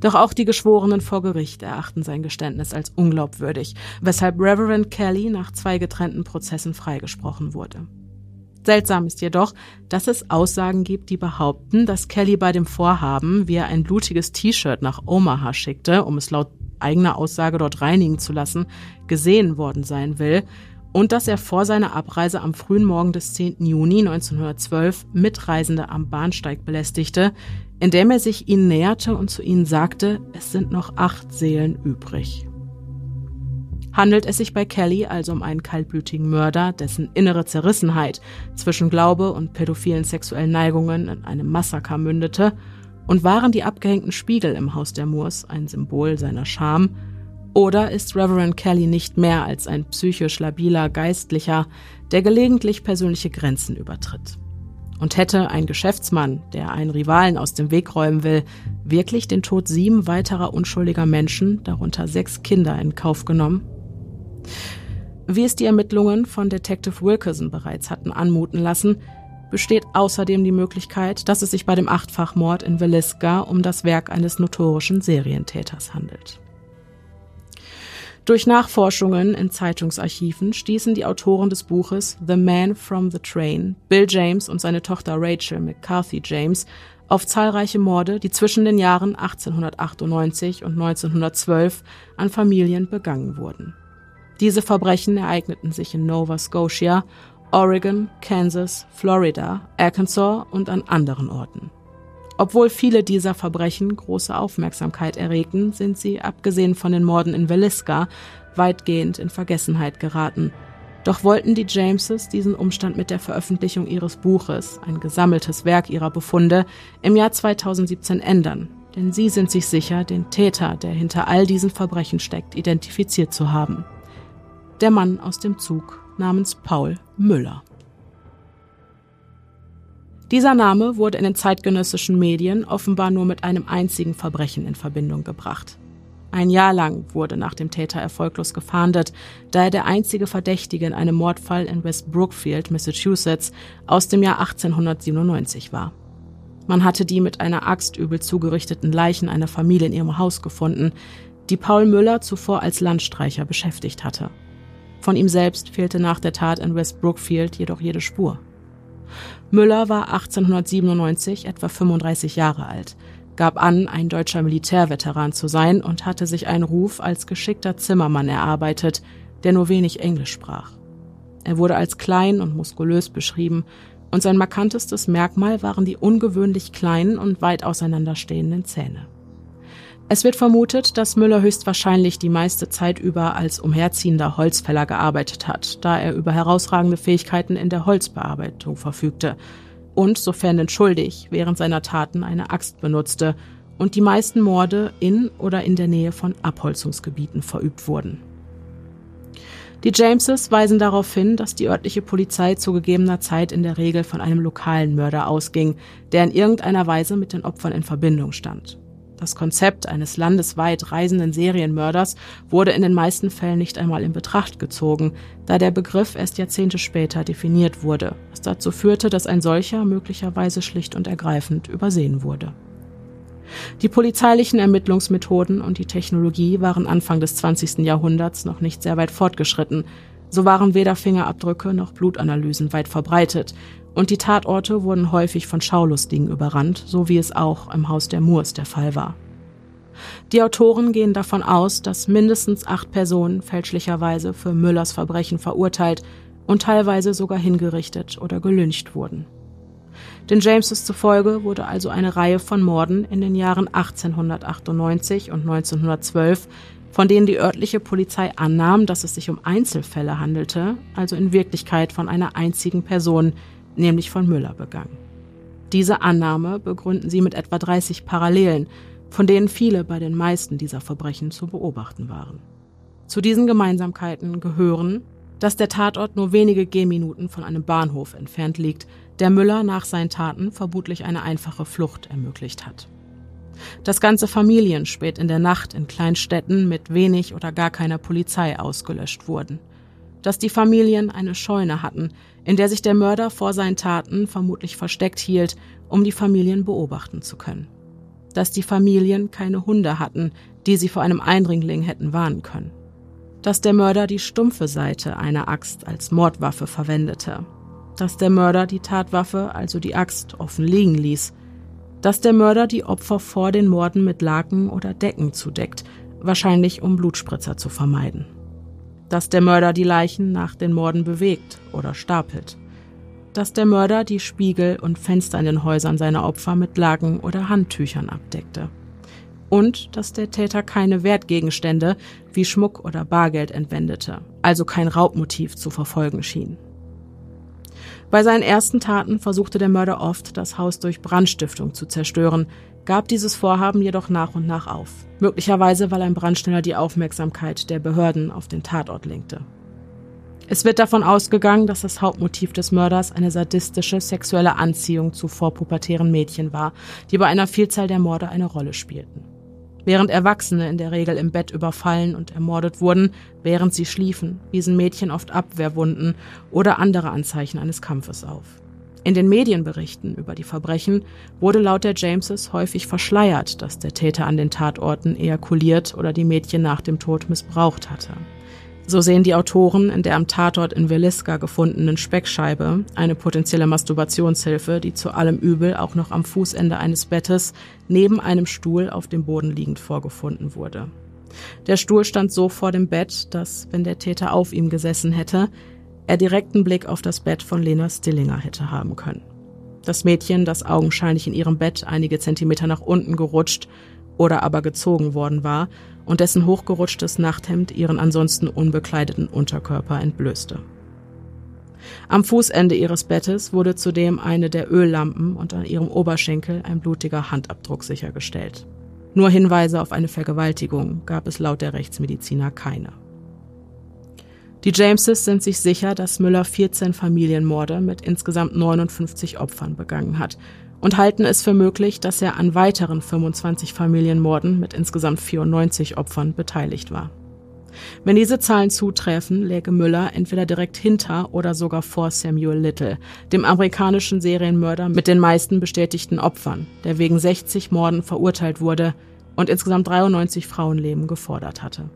Doch auch die Geschworenen vor Gericht erachten sein Geständnis als unglaubwürdig, weshalb Reverend Kelly nach zwei getrennten Prozessen freigesprochen wurde. Seltsam ist jedoch, dass es Aussagen gibt, die behaupten, dass Kelly bei dem Vorhaben, wie er ein blutiges T-Shirt nach Omaha schickte, um es laut eigener Aussage dort reinigen zu lassen, gesehen worden sein will und dass er vor seiner Abreise am frühen Morgen des 10. Juni 1912 Mitreisende am Bahnsteig belästigte, indem er sich ihnen näherte und zu ihnen sagte, es sind noch acht Seelen übrig. Handelt es sich bei Kelly also um einen kaltblütigen Mörder, dessen innere Zerrissenheit zwischen Glaube und pädophilen sexuellen Neigungen in einem Massaker mündete, und waren die abgehängten Spiegel im Haus der Moors ein Symbol seiner Scham, oder ist Reverend Kelly nicht mehr als ein psychisch labiler Geistlicher, der gelegentlich persönliche Grenzen übertritt? Und hätte ein Geschäftsmann, der einen Rivalen aus dem Weg räumen will, wirklich den Tod sieben weiterer unschuldiger Menschen, darunter sechs Kinder, in Kauf genommen? Wie es die Ermittlungen von Detective Wilkerson bereits hatten anmuten lassen, besteht außerdem die Möglichkeit, dass es sich bei dem Achtfachmord in Villisca um das Werk eines notorischen Serientäters handelt. Durch Nachforschungen in Zeitungsarchiven stießen die Autoren des Buches The Man from the Train, Bill James und seine Tochter Rachel McCarthy James, auf zahlreiche Morde, die zwischen den Jahren 1898 und 1912 an Familien begangen wurden. Diese Verbrechen ereigneten sich in Nova Scotia, Oregon, Kansas, Florida, Arkansas und an anderen Orten. Obwohl viele dieser Verbrechen große Aufmerksamkeit erregten, sind sie, abgesehen von den Morden in Villisca, weitgehend in Vergessenheit geraten. Doch wollten die Jameses diesen Umstand mit der Veröffentlichung ihres Buches, ein gesammeltes Werk ihrer Befunde, im Jahr 2017 ändern. Denn sie sind sich sicher, den Täter, der hinter all diesen Verbrechen steckt, identifiziert zu haben. Der Mann aus dem Zug namens Paul Müller. Dieser Name wurde in den zeitgenössischen Medien offenbar nur mit einem einzigen Verbrechen in Verbindung gebracht. Ein Jahr lang wurde nach dem Täter erfolglos gefahndet, da er der einzige Verdächtige in einem Mordfall in West Brookfield, Massachusetts, aus dem Jahr 1897 war. Man hatte die mit einer Axt übel zugerichteten Leichen einer Familie in ihrem Haus gefunden, die Paul Müller zuvor als Landstreicher beschäftigt hatte. Von ihm selbst fehlte nach der Tat in West Brookfield jedoch jede Spur. Müller war 1897 etwa 35 Jahre alt, gab an, ein deutscher Militärveteran zu sein und hatte sich einen Ruf als geschickter Zimmermann erarbeitet, der nur wenig Englisch sprach. Er wurde als klein und muskulös beschrieben, und sein markantestes Merkmal waren die ungewöhnlich kleinen und weit auseinanderstehenden Zähne. Es wird vermutet, dass Müller höchstwahrscheinlich die meiste Zeit über als umherziehender Holzfäller gearbeitet hat, da er über herausragende Fähigkeiten in der Holzbearbeitung verfügte und, sofern denn schuldig, während seiner Taten eine Axt benutzte und die meisten Morde in oder in der Nähe von Abholzungsgebieten verübt wurden. Die Jameses weisen darauf hin, dass die örtliche Polizei zu gegebener Zeit in der Regel von einem lokalen Mörder ausging, der in irgendeiner Weise mit den Opfern in Verbindung stand. Das Konzept eines landesweit reisenden Serienmörders wurde in den meisten Fällen nicht einmal in Betracht gezogen, da der Begriff erst Jahrzehnte später definiert wurde, was dazu führte, dass ein solcher möglicherweise schlicht und ergreifend übersehen wurde. Die polizeilichen Ermittlungsmethoden und die Technologie waren Anfang des 20. Jahrhunderts noch nicht sehr weit fortgeschritten, so waren weder Fingerabdrücke noch Blutanalysen weit verbreitet, und die Tatorte wurden häufig von Schaulustigen überrannt, so wie es auch im Haus der Moors der Fall war. Die Autoren gehen davon aus, dass mindestens acht Personen fälschlicherweise für Müllers Verbrechen verurteilt und teilweise sogar hingerichtet oder gelyncht wurden. Den Jameses zufolge wurde also eine Reihe von Morden in den Jahren 1898 und 1912, von denen die örtliche Polizei annahm, dass es sich um Einzelfälle handelte, also in Wirklichkeit von einer einzigen Person, nämlich von Müller begangen. Diese Annahme begründen sie mit etwa 30 Parallelen, von denen viele bei den meisten dieser Verbrechen zu beobachten waren. Zu diesen Gemeinsamkeiten gehören, dass der Tatort nur wenige Gehminuten von einem Bahnhof entfernt liegt, der Müller nach seinen Taten vermutlich eine einfache Flucht ermöglicht hat. Dass ganze Familien spät in der Nacht in Kleinstädten mit wenig oder gar keiner Polizei ausgelöscht wurden. Dass die Familien eine Scheune hatten, in der sich der Mörder vor seinen Taten vermutlich versteckt hielt, um die Familien beobachten zu können. Dass die Familien keine Hunde hatten, die sie vor einem Eindringling hätten warnen können. Dass der Mörder die stumpfe Seite einer Axt als Mordwaffe verwendete, dass der Mörder die Tatwaffe, also die Axt, offen liegen ließ, dass der Mörder die Opfer vor den Morden mit Laken oder Decken zudeckt, wahrscheinlich um Blutspritzer zu vermeiden, dass der Mörder die Leichen nach den Morden bewegt oder stapelt, dass der Mörder die Spiegel und Fenster in den Häusern seiner Opfer mit Laken oder Handtüchern abdeckte und dass der Täter keine Wertgegenstände wie Schmuck oder Bargeld entwendete, also kein Raubmotiv zu verfolgen schien. Bei seinen ersten Taten versuchte der Mörder oft, das Haus durch Brandstiftung zu zerstören, gab dieses Vorhaben jedoch nach und nach auf, möglicherweise weil ein Brandschneller die Aufmerksamkeit der Behörden auf den Tatort lenkte. Es wird davon ausgegangen, dass das Hauptmotiv des Mörders eine sadistische sexuelle Anziehung zu vorpubertären Mädchen war, die bei einer Vielzahl der Morde eine Rolle spielten während Erwachsene in der Regel im Bett überfallen und ermordet wurden, während sie schliefen, wiesen Mädchen oft Abwehrwunden oder andere Anzeichen eines Kampfes auf. In den Medienberichten über die Verbrechen wurde laut der Jameses häufig verschleiert, dass der Täter an den Tatorten ejakuliert oder die Mädchen nach dem Tod missbraucht hatte. So sehen die Autoren in der am Tatort in Veliska gefundenen Speckscheibe eine potenzielle Masturbationshilfe, die zu allem Übel auch noch am Fußende eines Bettes neben einem Stuhl auf dem Boden liegend vorgefunden wurde. Der Stuhl stand so vor dem Bett, dass, wenn der Täter auf ihm gesessen hätte, er direkten Blick auf das Bett von Lena Stillinger hätte haben können. Das Mädchen, das augenscheinlich in ihrem Bett einige Zentimeter nach unten gerutscht oder aber gezogen worden war und dessen hochgerutschtes Nachthemd ihren ansonsten unbekleideten Unterkörper entblößte. Am Fußende ihres Bettes wurde zudem eine der Öllampen und an ihrem Oberschenkel ein blutiger Handabdruck sichergestellt. Nur Hinweise auf eine Vergewaltigung gab es laut der Rechtsmediziner keine. Die Jameses sind sich sicher, dass Müller 14 Familienmorde mit insgesamt 59 Opfern begangen hat und halten es für möglich, dass er an weiteren 25 Familienmorden mit insgesamt 94 Opfern beteiligt war. Wenn diese Zahlen zutreffen, läge Müller entweder direkt hinter oder sogar vor Samuel Little, dem amerikanischen Serienmörder mit den meisten bestätigten Opfern, der wegen 60 Morden verurteilt wurde und insgesamt 93 Frauenleben gefordert hatte.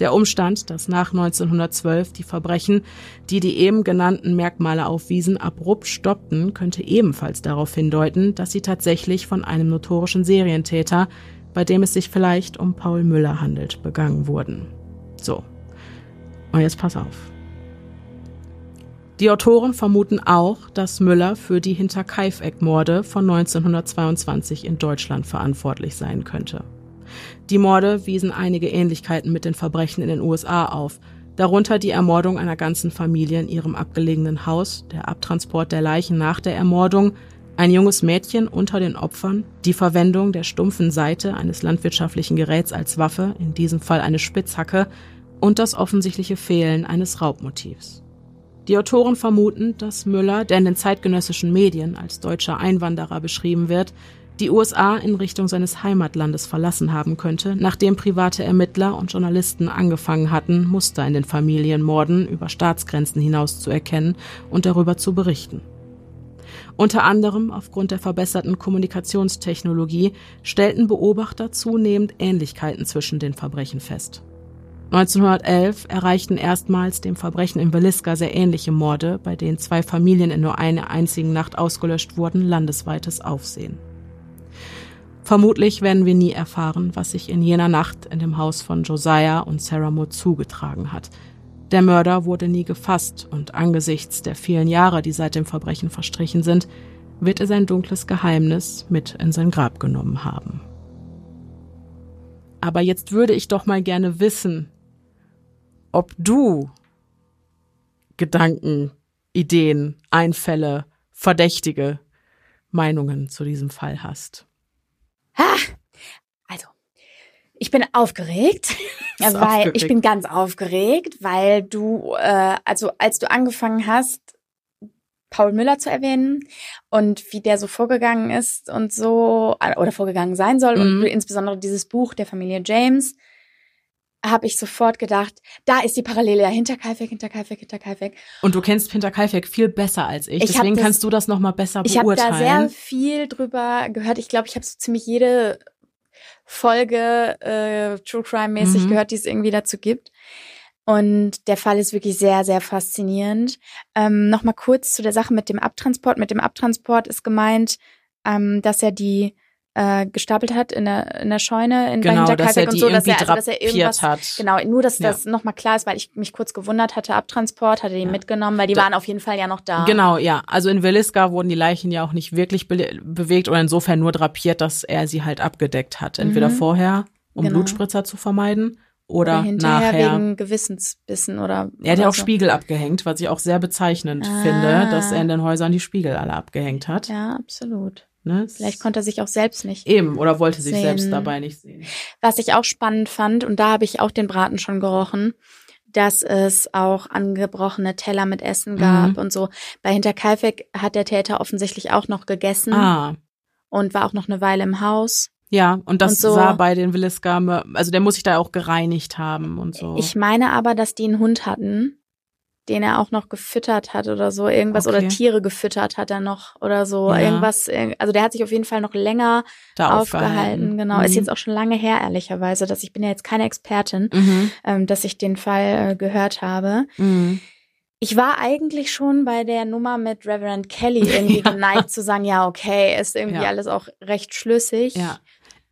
Der Umstand, dass nach 1912 die Verbrechen, die die eben genannten Merkmale aufwiesen, abrupt stoppten, könnte ebenfalls darauf hindeuten, dass sie tatsächlich von einem notorischen Serientäter, bei dem es sich vielleicht um Paul Müller handelt, begangen wurden. So. Und jetzt pass auf. Die Autoren vermuten auch, dass Müller für die Hinterkaifeck-Morde von 1922 in Deutschland verantwortlich sein könnte. Die Morde wiesen einige Ähnlichkeiten mit den Verbrechen in den USA auf, darunter die Ermordung einer ganzen Familie in ihrem abgelegenen Haus, der Abtransport der Leichen nach der Ermordung, ein junges Mädchen unter den Opfern, die Verwendung der stumpfen Seite eines landwirtschaftlichen Geräts als Waffe, in diesem Fall eine Spitzhacke, und das offensichtliche Fehlen eines Raubmotivs. Die Autoren vermuten, dass Müller, der in den zeitgenössischen Medien als deutscher Einwanderer beschrieben wird, die USA in Richtung seines Heimatlandes verlassen haben könnte, nachdem private Ermittler und Journalisten angefangen hatten, Muster in den Familienmorden über Staatsgrenzen hinaus zu erkennen und darüber zu berichten. Unter anderem aufgrund der verbesserten Kommunikationstechnologie stellten Beobachter zunehmend Ähnlichkeiten zwischen den Verbrechen fest. 1911 erreichten erstmals dem Verbrechen in Veliska sehr ähnliche Morde, bei denen zwei Familien in nur einer einzigen Nacht ausgelöscht wurden, landesweites Aufsehen. Vermutlich werden wir nie erfahren, was sich in jener Nacht in dem Haus von Josiah und Sarah Moore zugetragen hat. Der Mörder wurde nie gefasst und angesichts der vielen Jahre, die seit dem Verbrechen verstrichen sind, wird er sein dunkles Geheimnis mit in sein Grab genommen haben. Aber jetzt würde ich doch mal gerne wissen, ob du Gedanken, Ideen, Einfälle, Verdächtige, Meinungen zu diesem Fall hast. Ha, also, ich bin aufgeregt, weil aufgeregt. ich bin ganz aufgeregt, weil du, äh, also als du angefangen hast, Paul Müller zu erwähnen und wie der so vorgegangen ist und so äh, oder vorgegangen sein soll Mhm. und insbesondere dieses Buch der Familie James, habe ich sofort gedacht, da ist die Parallele hinter Kalfek, hinter Kalfek, hinter Kalfek. Und du kennst Pinter Kalfek viel besser als ich. Ich Deswegen das- kannst du das noch mal besser Ich habe da sehr beurteilen. viel drüber gehört. Ich glaube, ich habe so ziemlich jede Folge äh, True Crime mäßig Mhm. gehört, die es irgendwie dazu gibt. Und der Fall ist wirklich sehr, sehr faszinierend. Ähm, Nochmal kurz zu der Sache mit dem Abtransport. Mit dem Abtransport ist gemeint, ähm, dass er die äh, gestapelt hat in der, in der Scheune in genau, er Hinterkaifeck und so, dass er, also, dass er drapiert irgendwas hat. Genau, nur dass Ja. das nochmal klar ist, weil ich mich kurz gewundert hatte, Abtransport, hatte die Ja. mitgenommen, weil die Da- waren auf jeden Fall ja noch da. Genau, ja. Also in Williska wurden die Leichen ja auch nicht wirklich be bewegt oder insofern nur drapiert, dass er sie halt abgedeckt hat. Entweder Mhm. vorher, um Genau. Blutspritzer zu vermeiden, oder, hinterher nachher. wegen Gewissensbissen oder. er hat ja oder auch so. Spiegel abgehängt, was ich auch sehr bezeichnend Ah. finde, dass er in den Häusern die Spiegel alle abgehängt hat. Ja, absolut. Ne? Vielleicht konnte er sich auch selbst nicht. Eben, oder wollte sich sehen. selbst dabei nicht sehen. Was ich auch spannend fand, und da habe ich auch den Braten schon gerochen, dass es auch angebrochene Teller mit Essen gab Mhm. und so. Bei Hinterkaifeck hat der Täter offensichtlich auch noch gegessen Ah, und war auch noch eine Weile im Haus. ja, und das Und so- sah bei den Williska, also der muss sich da auch gereinigt haben und so. Ich meine aber, dass die einen Hund hatten, den er auch noch gefüttert hat oder so. Irgendwas Okay. oder Tiere gefüttert hat er noch oder so. Ja. Irgendwas. irg- Also der hat sich auf jeden Fall noch länger da aufgehalten. Genau. Ist Mhm. jetzt auch schon lange her, ehrlicherweise, dass ich bin ja jetzt keine Expertin, Mhm. ähm, dass ich den Fall äh, gehört habe. Mhm. Ich war eigentlich schon bei der Nummer mit Reverend Kelly irgendwie Ja. geneigt zu sagen, ja, okay, ist irgendwie Ja. alles auch recht schlüssig. Ja.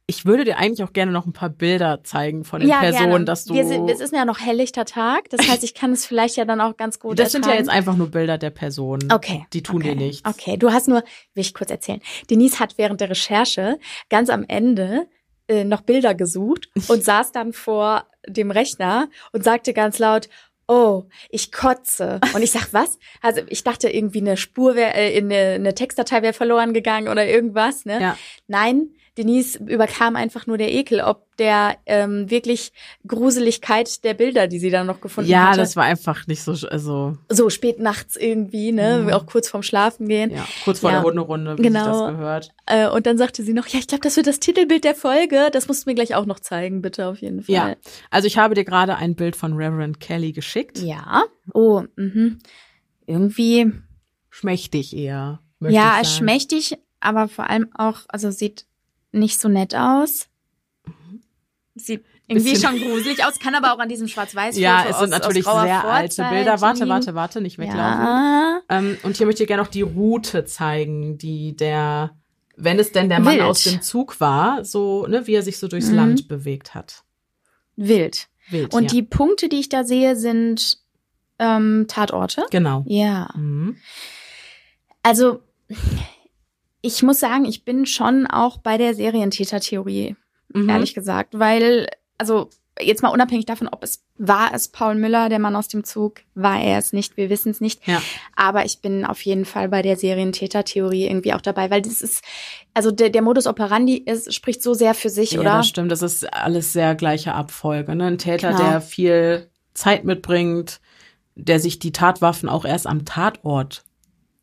Ich würde dir eigentlich auch gerne noch ein paar Bilder zeigen von den Ja, Personen, gerne. dass du. Wir sind, es ist ja noch helllichter Tag, das heißt, ich kann es vielleicht ja dann auch ganz gut das sind ja ertragen. jetzt einfach nur Bilder der Personen. Okay. Die tun okay. dir nichts. Okay, du hast nur, will ich kurz erzählen. Denise hat während der Recherche ganz am Ende äh, noch Bilder gesucht und saß dann vor dem Rechner und sagte ganz laut, Oh, ich kotze. Und ich sag, was? Also ich dachte irgendwie eine Spur wäre, äh, eine, eine Textdatei wäre verloren gegangen oder irgendwas, ne? Ja. Nein, Denise überkam einfach nur der Ekel, ob der ähm, wirklich Gruseligkeit der Bilder, die sie dann noch gefunden Ja, hatte. das war einfach nicht so, also, so spät nachts irgendwie, ne? Mhm. Auch kurz vorm Schlafen gehen. ja, kurz vor Ja. der Hunderunde, wie Genau. das gehört. Äh, und dann sagte sie noch, ja, ich glaube, das wird das Titelbild der Folge. Das musst du mir gleich auch noch zeigen, bitte, auf jeden Fall. Ja. Also ich habe dir gerade ein Bild von Reverend Kelly geschickt. Ja. Oh, mhm. Irgendwie, Schmächtig eher. ja, schmächtig, aber vor allem auch, also sieht nicht so nett aus. Sieht irgendwie schon gruselig aus, kann aber auch an diesem Schwarz-Weiß Ja, es sind aus- natürlich aus sehr alte Bilder. Warte, warte, warte, nicht weglaufen. Ja. Ähm, und hier möchte ich gerne noch die Route zeigen, die der, wenn es denn der Mann Wild. aus dem Zug war, so, ne, wie er sich so durchs Mhm. Land bewegt hat. Wild. Wild, Und ja. die Punkte, die ich da sehe, sind ähm, Tatorte. Genau. Ja. Mhm. Also, ich muss sagen, ich bin schon auch bei der Serientäter-Theorie, Mhm. ehrlich gesagt, weil, also, jetzt mal unabhängig davon, ob es war es Paul Müller, der Mann aus dem Zug, war er es nicht, wir wissen es nicht. Ja. Aber ich bin auf jeden Fall bei der Serientäter-Theorie irgendwie auch dabei, weil das ist, also der, der Modus operandi ist, spricht so sehr für sich, Ja, oder? das stimmt. Das ist alles sehr gleiche Abfolge. Ne? Ein Täter, Genau. der viel Zeit mitbringt, der sich die Tatwaffen auch erst am Tatort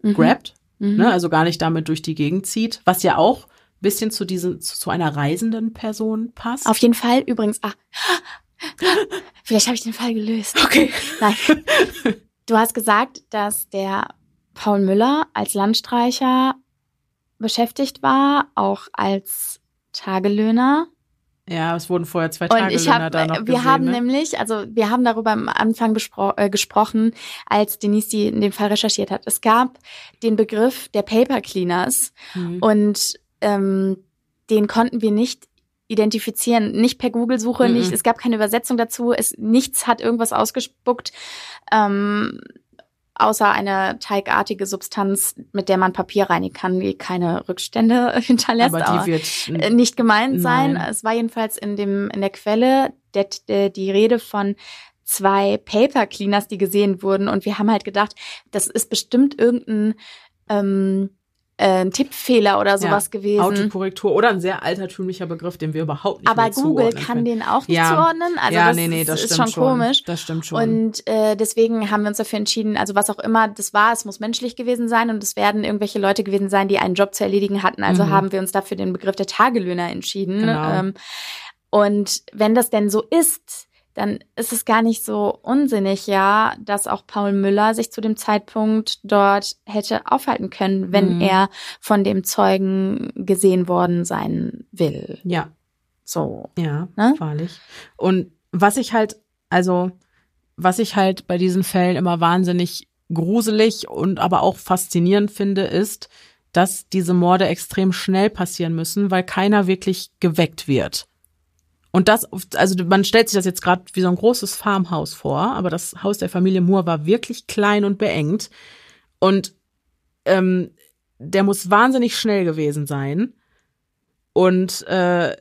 Mhm. grabt, Mhm. ne? also gar nicht damit durch die Gegend zieht, was ja auch ein bisschen zu diesen, zu, zu einer reisenden Person passt. Auf jeden Fall, übrigens, ah, vielleicht habe ich den Fall gelöst. okay. Nein. Du hast gesagt, dass der Paul Müller als Landstreicher beschäftigt war, auch als Tagelöhner. Ja, es wurden vorher zwei Und Tagelöhner ich habe, da noch wir gesehen, haben ne? nämlich, also wir haben darüber am Anfang äh, gesprochen, als Denise die in dem Fall recherchiert hat. Es gab den Begriff der Paper Cleaners Mhm. und ähm, den konnten wir nicht identifizieren, nicht per Google-Suche, Mhm. nicht, es gab keine Übersetzung dazu, es nichts hat irgendwas ausgespuckt, ähm, außer eine teigartige Substanz, mit der man Papier reinigen kann, die keine Rückstände hinterlässt. aber die wird äh, nicht gemeint sein. Nein. Es war jedenfalls in dem in der Quelle der, der, die Rede von zwei Paper Cleaners, die gesehen wurden. Und wir haben halt gedacht, das ist bestimmt irgendein ähm, äh, ein Tippfehler oder sowas ja, gewesen. Autokorrektur oder ein sehr altertümlicher Begriff, den wir überhaupt nicht Aber Google kann können. den auch nicht Ja. zuordnen. Also ja, das, nee, nee, das ist stimmt schon komisch. Das stimmt schon. Und äh, deswegen haben wir uns dafür entschieden, also was auch immer das war, es muss menschlich gewesen sein und es werden irgendwelche Leute gewesen sein, die einen Job zu erledigen hatten. Also Mhm. haben wir uns dafür den Begriff der Tagelöhner entschieden. Genau. Ähm, und wenn das denn so ist, dann ist es gar nicht so unsinnig, ja, dass auch Paul Müller sich zu dem Zeitpunkt dort hätte aufhalten können, wenn Mhm. er von dem Zeugen gesehen worden sein will. ja, So. ja, Ne? wahrlich. Und was ich halt, also, was ich halt bei diesen Fällen immer wahnsinnig gruselig und aber auch faszinierend finde, ist, dass diese Morde extrem schnell passieren müssen, weil keiner wirklich geweckt wird. Und das, also man stellt sich das jetzt gerade wie so ein großes Farmhaus vor, aber das Haus der Familie Moore war wirklich klein und beengt. Und ähm, der muss wahnsinnig schnell gewesen sein und äh,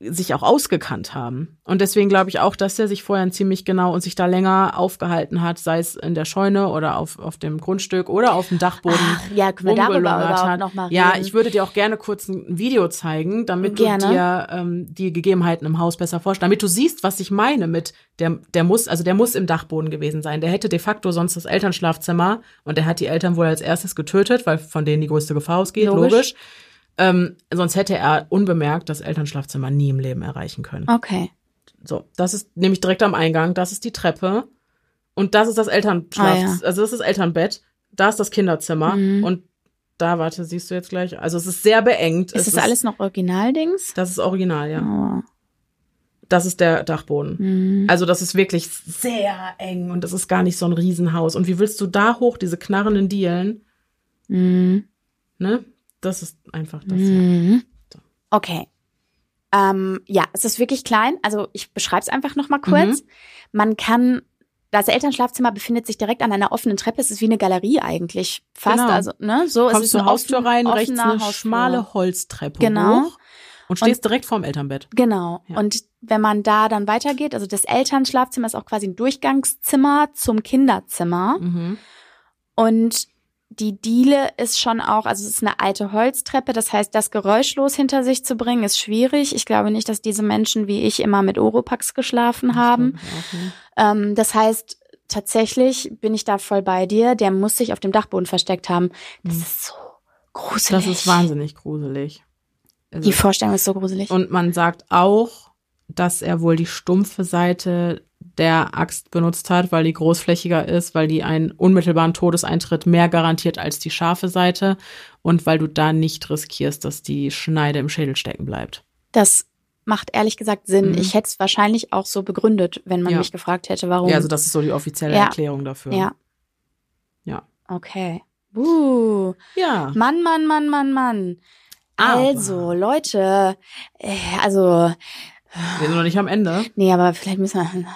sich auch ausgekannt haben. Und deswegen glaube ich auch, dass er sich vorher ziemlich genau und sich da länger aufgehalten hat, sei es in der Scheune oder auf, auf dem Grundstück oder auf dem Dachboden. Ach, ja, können wir darüber hat. noch mal reden? Ja, ich würde dir auch gerne kurz ein Video zeigen, damit Gerne. du dir ähm, die Gegebenheiten im Haus besser vorstellst, damit du siehst, was ich meine mit der der muss, also der muss im Dachboden gewesen sein. Der hätte de facto sonst das Elternschlafzimmer und der hat die Eltern wohl als erstes getötet, weil von denen die größte Gefahr ausgeht, Logisch. logisch. Ähm, sonst hätte er unbemerkt das Elternschlafzimmer nie im Leben erreichen können. Okay. So, das ist nämlich direkt am Eingang, das ist die Treppe und das ist das Elternschlaf, Ah, ja. also das ist das Elternbett, da ist das Kinderzimmer Mhm. und da, warte, siehst du jetzt gleich, also es ist sehr beengt. Ist es das alles noch Originaldings? Das ist original, ja. Oh. Das ist der Dachboden. Mhm. Also das ist wirklich sehr eng und das ist gar nicht so ein Riesenhaus. Und wie willst du da hoch, diese knarrenden Dielen, Mhm. ne? Das ist einfach das. Mhm. So. Okay. Ähm, ja, es ist wirklich klein. Also ich beschreibe es einfach noch mal kurz. Mhm. Man kann, das Elternschlafzimmer befindet sich direkt an einer offenen Treppe. Es ist wie eine Galerie eigentlich. Fast, Genau. also, ne, so. es Kommst ist zur eine Haustür offen- rein, rechts eine Hausflur. schmale Holztreppe Genau. hoch und stehst direkt vorm Elternbett. Genau. Ja. Und wenn man da dann weitergeht, also das Elternschlafzimmer ist auch quasi ein Durchgangszimmer zum Kinderzimmer. Mhm. Und die Diele ist schon auch, also es ist eine alte Holztreppe, das heißt, das geräuschlos hinter sich zu bringen, ist schwierig. Ich glaube nicht, dass diese Menschen wie ich immer mit Oropax geschlafen haben. Das. Ähm, das heißt, tatsächlich bin ich da voll bei dir, der muss sich auf dem Dachboden versteckt haben. Das Mhm. ist so gruselig. Das ist wahnsinnig gruselig. Also- Die Vorstellung ist so gruselig. Und man sagt auch, dass er wohl die stumpfe Seite der Axt benutzt hat, weil die großflächiger ist, weil die einen unmittelbaren Todeseintritt mehr garantiert als die scharfe Seite und weil du da nicht riskierst, dass die Schneide im Schädel stecken bleibt. Das macht ehrlich gesagt Sinn. Mhm. Ich hätte es wahrscheinlich auch so begründet, wenn man Ja. mich gefragt hätte, warum. Ja, also das ist so die offizielle Ja. Erklärung dafür. Ja. Ja. Okay. Uh. Ja. Mann, Mann, Mann, Mann, Mann. Aber- Also, Leute, äh, also, Wir sind noch nicht am Ende. nee, aber vielleicht müssen wir,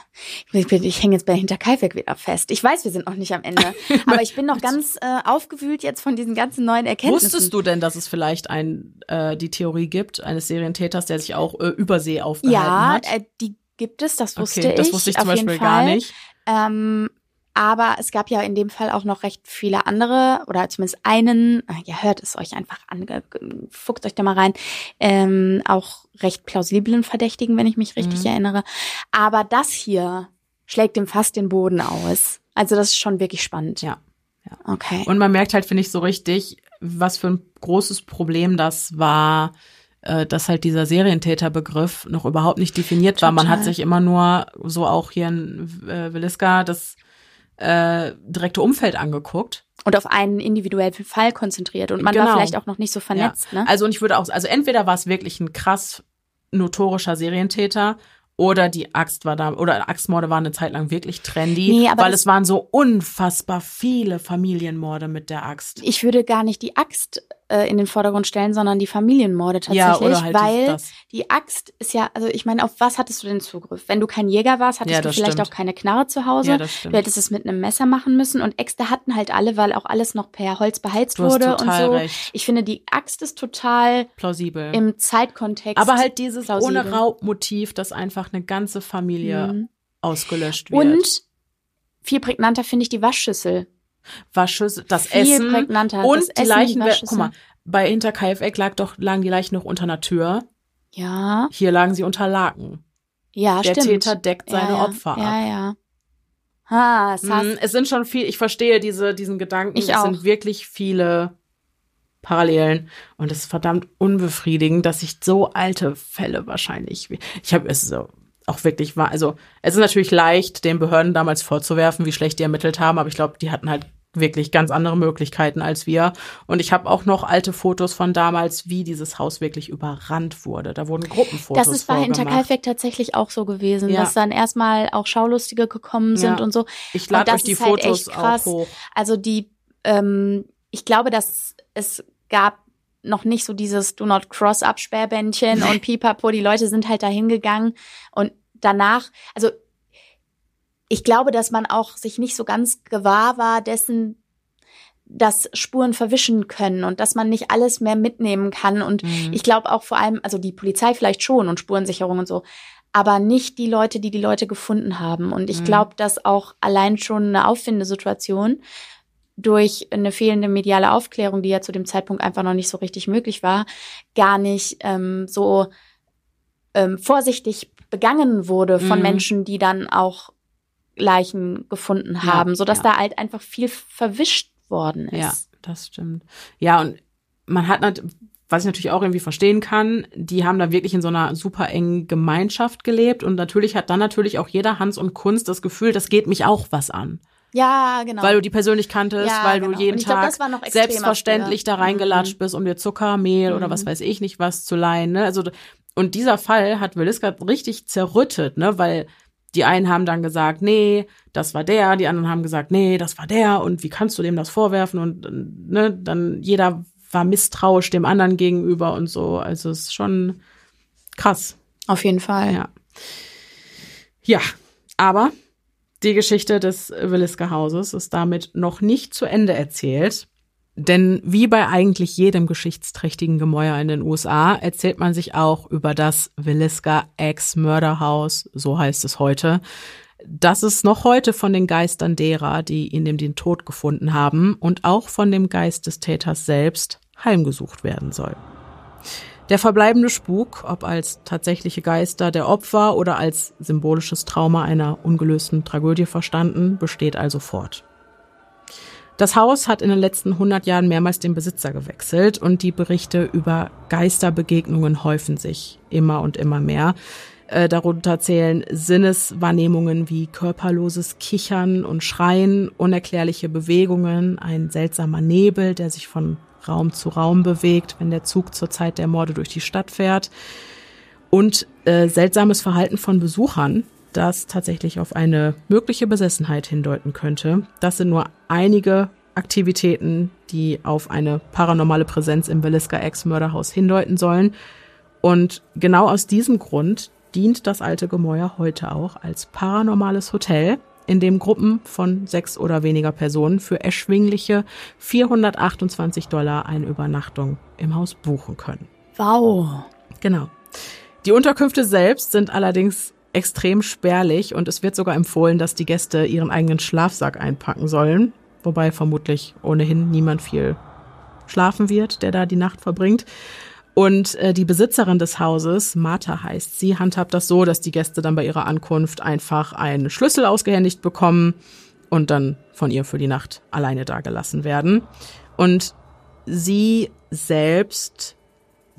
ich, bin- ich hänge jetzt bei Hinterkaifeck wieder fest. Ich weiß, wir sind noch nicht am Ende, aber ich bin noch ganz äh, aufgewühlt jetzt von diesen ganzen neuen Erkenntnissen. Wusstest du denn, dass es vielleicht ein, äh, die Theorie gibt, eines Serientäters, der sich auch äh, übersee aufgehalten Ja, hat? äh, die gibt es, das wusste okay, ich. das wusste ich zum Beispiel gar nicht. Ähm, aber es gab ja in dem Fall auch noch recht viele andere oder zumindest einen, äh, ihr hört es euch einfach an, fuckt euch da mal rein, ähm, auch recht plausiblen Verdächtigen, wenn ich mich richtig Mhm. erinnere. Aber das hier schlägt dem fast den Boden aus. Also das ist schon wirklich spannend. Ja. Okay. Und man merkt halt, finde ich, so richtig, was für ein großes Problem das war, äh, dass halt dieser Serientäterbegriff noch überhaupt nicht definiert war. Man Total. hat sich immer nur, so auch hier in äh, Williska, das äh, direkte Umfeld angeguckt. Und auf einen individuellen Fall konzentriert. Und man war Genau. vielleicht auch noch nicht so vernetzt, ne? Also und ich würde auch, also entweder war es wirklich ein krass notorischer Serientäter oder die Axt war da, oder Axtmorde waren eine Zeit lang wirklich trendy, Nee, aber weil es waren so unfassbar viele Familienmorde mit der Axt. Ich würde gar nicht die Axt äh, in den Vordergrund stellen, sondern die Familienmorde tatsächlich, Ja, halt weil das. die Axt ist ja, also ich meine, auf was hattest du denn Zugriff? Wenn du kein Jäger warst, hattest Ja, du vielleicht stimmt. auch keine Knarre zu Hause. Ja, du hättest es mit einem Messer machen müssen und Äxte hatten halt alle, weil auch alles noch per Holz beheizt Du wurde und so. recht. Ich finde, die Axt ist total Plausibel. im Zeitkontext. Aber halt dieses plausibel. ohne Raubmotiv, dass einfach eine ganze Familie Mhm. ausgelöscht wird. Und viel prägnanter finde ich die Waschschüssel. Waschschüssel, das Viel Essen prägnanter. und das die Essen, Leichen. Waschschüssel. guck mal, bei Hinterkaifeck lag doch, lagen die Leichen noch unter einer Tür. Ja. Hier lagen sie unter Laken. Ja, Der stimmt. Täter deckt seine ja, ja. Opfer ab. Ja, ja. Ah, es Mm, Es sind schon viel, ich verstehe diese, diesen Gedanken. Ich es auch. sind wirklich viele Parallelen. Und es ist verdammt unbefriedigend, dass ich so alte Fälle wahrscheinlich, ich habe es so auch wirklich war, also es ist natürlich leicht, den Behörden damals vorzuwerfen, wie schlecht die ermittelt haben, aber ich glaube, die hatten halt wirklich ganz andere Möglichkeiten als wir. Und ich habe auch noch alte Fotos von damals, wie dieses Haus wirklich überrannt wurde. Da wurden Gruppenfotos das ist bei. Hinterkaifeck tatsächlich auch so gewesen, Ja. dass dann erstmal auch Schaulustige gekommen sind Ja. und so. Ich lade euch die halt Fotos echt auch hoch. Also die, ähm, ich glaube, dass es gab noch nicht so dieses Do Not Cross Absperrbändchen und Pipapo. Die Leute sind halt da hingegangen und danach, also ich glaube, dass man auch sich nicht so ganz gewahr war dessen, dass Spuren verwischen können und dass man nicht alles mehr mitnehmen kann. Und Mhm. ich glaube auch vor allem, also die Polizei vielleicht schon und Spurensicherung und so, aber nicht die Leute, die die Leute gefunden haben. Und ich Mhm. glaube, dass auch allein schon eine Auffindesituation durch eine fehlende mediale Aufklärung, die ja zu dem Zeitpunkt einfach noch nicht so richtig möglich war, gar nicht ähm, so ähm, vorsichtig begangen wurde von Mhm. Menschen, die dann auch Leichen gefunden Ja, haben, sodass ja. da halt einfach viel verwischt worden ist. Ja, das stimmt. Ja, und man hat, nat- was ich natürlich auch irgendwie verstehen kann, die haben da wirklich in so einer super engen Gemeinschaft gelebt und natürlich hat dann natürlich auch jeder Hans und Kunst das Gefühl, das geht mich auch was an. Ja, genau. Weil du die persönlich kanntest, Ja, weil genau. du jeden ich glaub, Tag das war noch extremer selbstverständlich früher. da reingelatscht Mhm. bist, um dir Zucker, Mehl oder Mhm. was weiß ich nicht was zu leihen. Ne? Also, und dieser Fall hat Williska richtig zerrüttet, ne? weil die einen haben dann gesagt, nee, das war der, die anderen haben gesagt, nee, das war der und wie kannst du dem das vorwerfen und ne, dann jeder war misstrauisch dem anderen gegenüber und so. Also es ist schon krass. Auf jeden Fall. Ja. Ja, aber die Geschichte des Willisker Hauses ist damit noch nicht zu Ende erzählt. Denn wie bei eigentlich jedem geschichtsträchtigen Gemäuer in den USA erzählt man sich auch über das Willisker Ex-Mörderhaus, so heißt es heute. Das ist noch heute von den Geistern derer, die in dem den Tod gefunden haben und auch von dem Geist des Täters selbst heimgesucht werden soll. Der verbleibende Spuk, ob als tatsächliche Geister der Opfer oder als symbolisches Trauma einer ungelösten Tragödie verstanden, besteht also fort. Das Haus hat in den letzten 100 Jahren mehrmals den Besitzer gewechselt und die Berichte über Geisterbegegnungen häufen sich immer und immer mehr. Äh, darunter zählen Sinneswahrnehmungen wie körperloses Kichern und Schreien, unerklärliche Bewegungen, ein seltsamer Nebel, der sich von Raum zu Raum bewegt, wenn der Zug zur Zeit der Morde durch die Stadt fährt und äh, seltsames Verhalten von Besuchern, das tatsächlich auf eine mögliche Besessenheit hindeuten könnte. Das sind nur einige Aktivitäten, die auf eine paranormale Präsenz im Beliska Ex-Mörderhaus hindeuten sollen. Und genau aus diesem Grund dient das alte Gemäuer heute auch als paranormales Hotel, in dem Gruppen von sechs oder weniger Personen für erschwingliche 428 Dollar eine Übernachtung im Haus buchen können. Wow. Genau. Die Unterkünfte selbst sind allerdings extrem spärlich und es wird sogar empfohlen, dass die Gäste ihren eigenen Schlafsack einpacken sollen, wobei vermutlich ohnehin niemand viel schlafen wird, der da die Nacht verbringt. Und äh, die Besitzerin des Hauses, Martha heißt sie, handhabt das so, dass die Gäste dann bei ihrer Ankunft einfach einen Schlüssel ausgehändigt bekommen und dann von ihr für die Nacht alleine dagelassen werden. Und sie selbst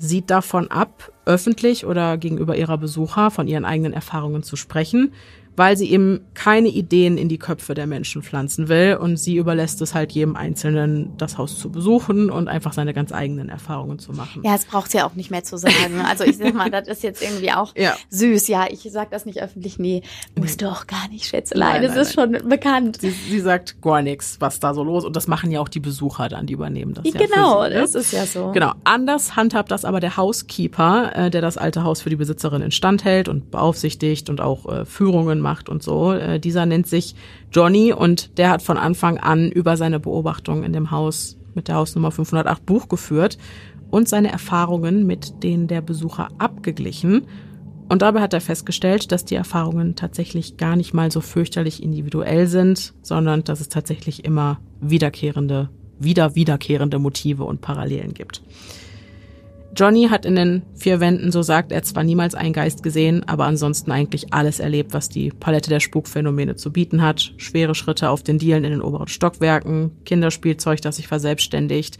sieht davon ab, öffentlich oder gegenüber ihrer Besucher von ihren eigenen Erfahrungen zu sprechen, weil sie eben keine Ideen in die Köpfe der Menschen pflanzen will und sie überlässt es halt jedem Einzelnen, das Haus zu besuchen und einfach seine ganz eigenen Erfahrungen zu machen. Ja, es braucht ja auch nicht mehr zu sagen. Also ich sag mal, das ist jetzt irgendwie auch Ja. süß. Ja, ich sag das nicht öffentlich. Nee, musst du auch gar nicht, Schätzelein. Nein, Das nein, ist schon bekannt. Sie, sie sagt gar nichts, was da so los und das machen ja auch die Besucher dann, die übernehmen das ja genau, für sie, ne? das ist ja so. Genau. Anders handhabt das aber der Housekeeper, äh, der das alte Haus für die Besitzerin instand hält und beaufsichtigt und auch äh, Führungen macht und so. Äh, dieser nennt sich Johnny und der hat von Anfang an über seine Beobachtungen in dem Haus mit der Hausnummer 508 Buch geführt und seine Erfahrungen mit denen der Besucher abgeglichen. Und dabei hat er festgestellt, dass die Erfahrungen tatsächlich gar nicht mal so fürchterlich individuell sind, sondern dass es tatsächlich immer wiederkehrende wieder wiederkehrende Motive und Parallelen gibt. Johnny hat in den vier Wänden, so sagt er, zwar niemals einen Geist gesehen, aber ansonsten eigentlich alles erlebt, was die Palette der Spukphänomene zu bieten hat. Schwere Schritte auf den Dielen in den oberen Stockwerken, Kinderspielzeug, das sich verselbstständigt,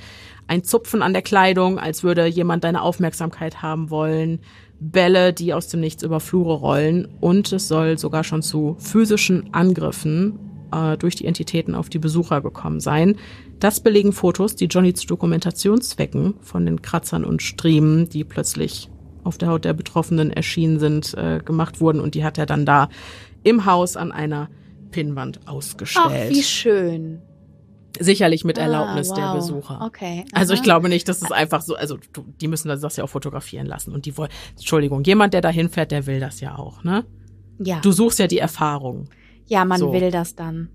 ein Zupfen an der Kleidung, als würde jemand deine Aufmerksamkeit haben wollen, Bälle, die aus dem Nichts über Flure rollen und es soll sogar schon zu physischen Angriffen äh, durch die Entitäten auf die Besucher gekommen sein. Das belegen Fotos, die Johnny zu Dokumentationszwecken von den Kratzern und Striemen, die plötzlich auf der Haut der Betroffenen erschienen sind, äh, gemacht wurden und die hat er dann da im Haus an einer Pinnwand ausgestellt. Ach, wie schön. Sicherlich mit ah, Erlaubnis wow. der Besucher. Okay. Also ich glaube nicht, dass es einfach so, also du, die müssen das ja auch fotografieren lassen und die wollen, Entschuldigung, jemand, der da hinfährt, der will das ja auch, ne? Ja. Du suchst ja die Erfahrung. Ja, man So. will das dann.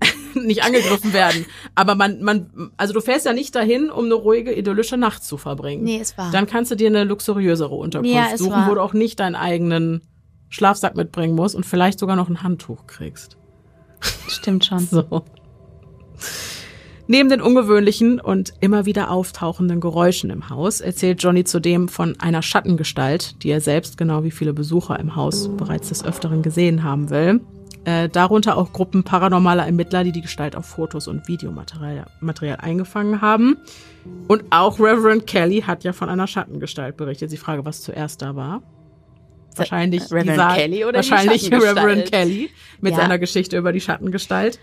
nicht angegriffen werden. Aber man, man, also du fährst ja nicht dahin, um eine ruhige, idyllische Nacht zu verbringen. Nee, es war. Dann kannst du dir eine luxuriösere Unterkunft Ja, suchen, war. wo du auch nicht deinen eigenen Schlafsack mitbringen musst und vielleicht sogar noch ein Handtuch kriegst. Stimmt schon. So. Neben den ungewöhnlichen und immer wieder auftauchenden Geräuschen im Haus erzählt Johnny zudem von einer Schattengestalt, die er selbst genau wie viele Besucher im Haus bereits des Öfteren gesehen haben will. Äh, darunter auch Gruppen paranormaler Ermittler, die die Gestalt auf Fotos und Videomaterial Material eingefangen haben. Und auch Reverend Kelly hat ja von einer Schattengestalt berichtet. Die Frage, was zuerst da war. Wahrscheinlich Reverend dieser, Kelly oder die wahrscheinlich Schattengestalt? Reverend Kelly mit Ja. seiner Geschichte über die Schattengestalt.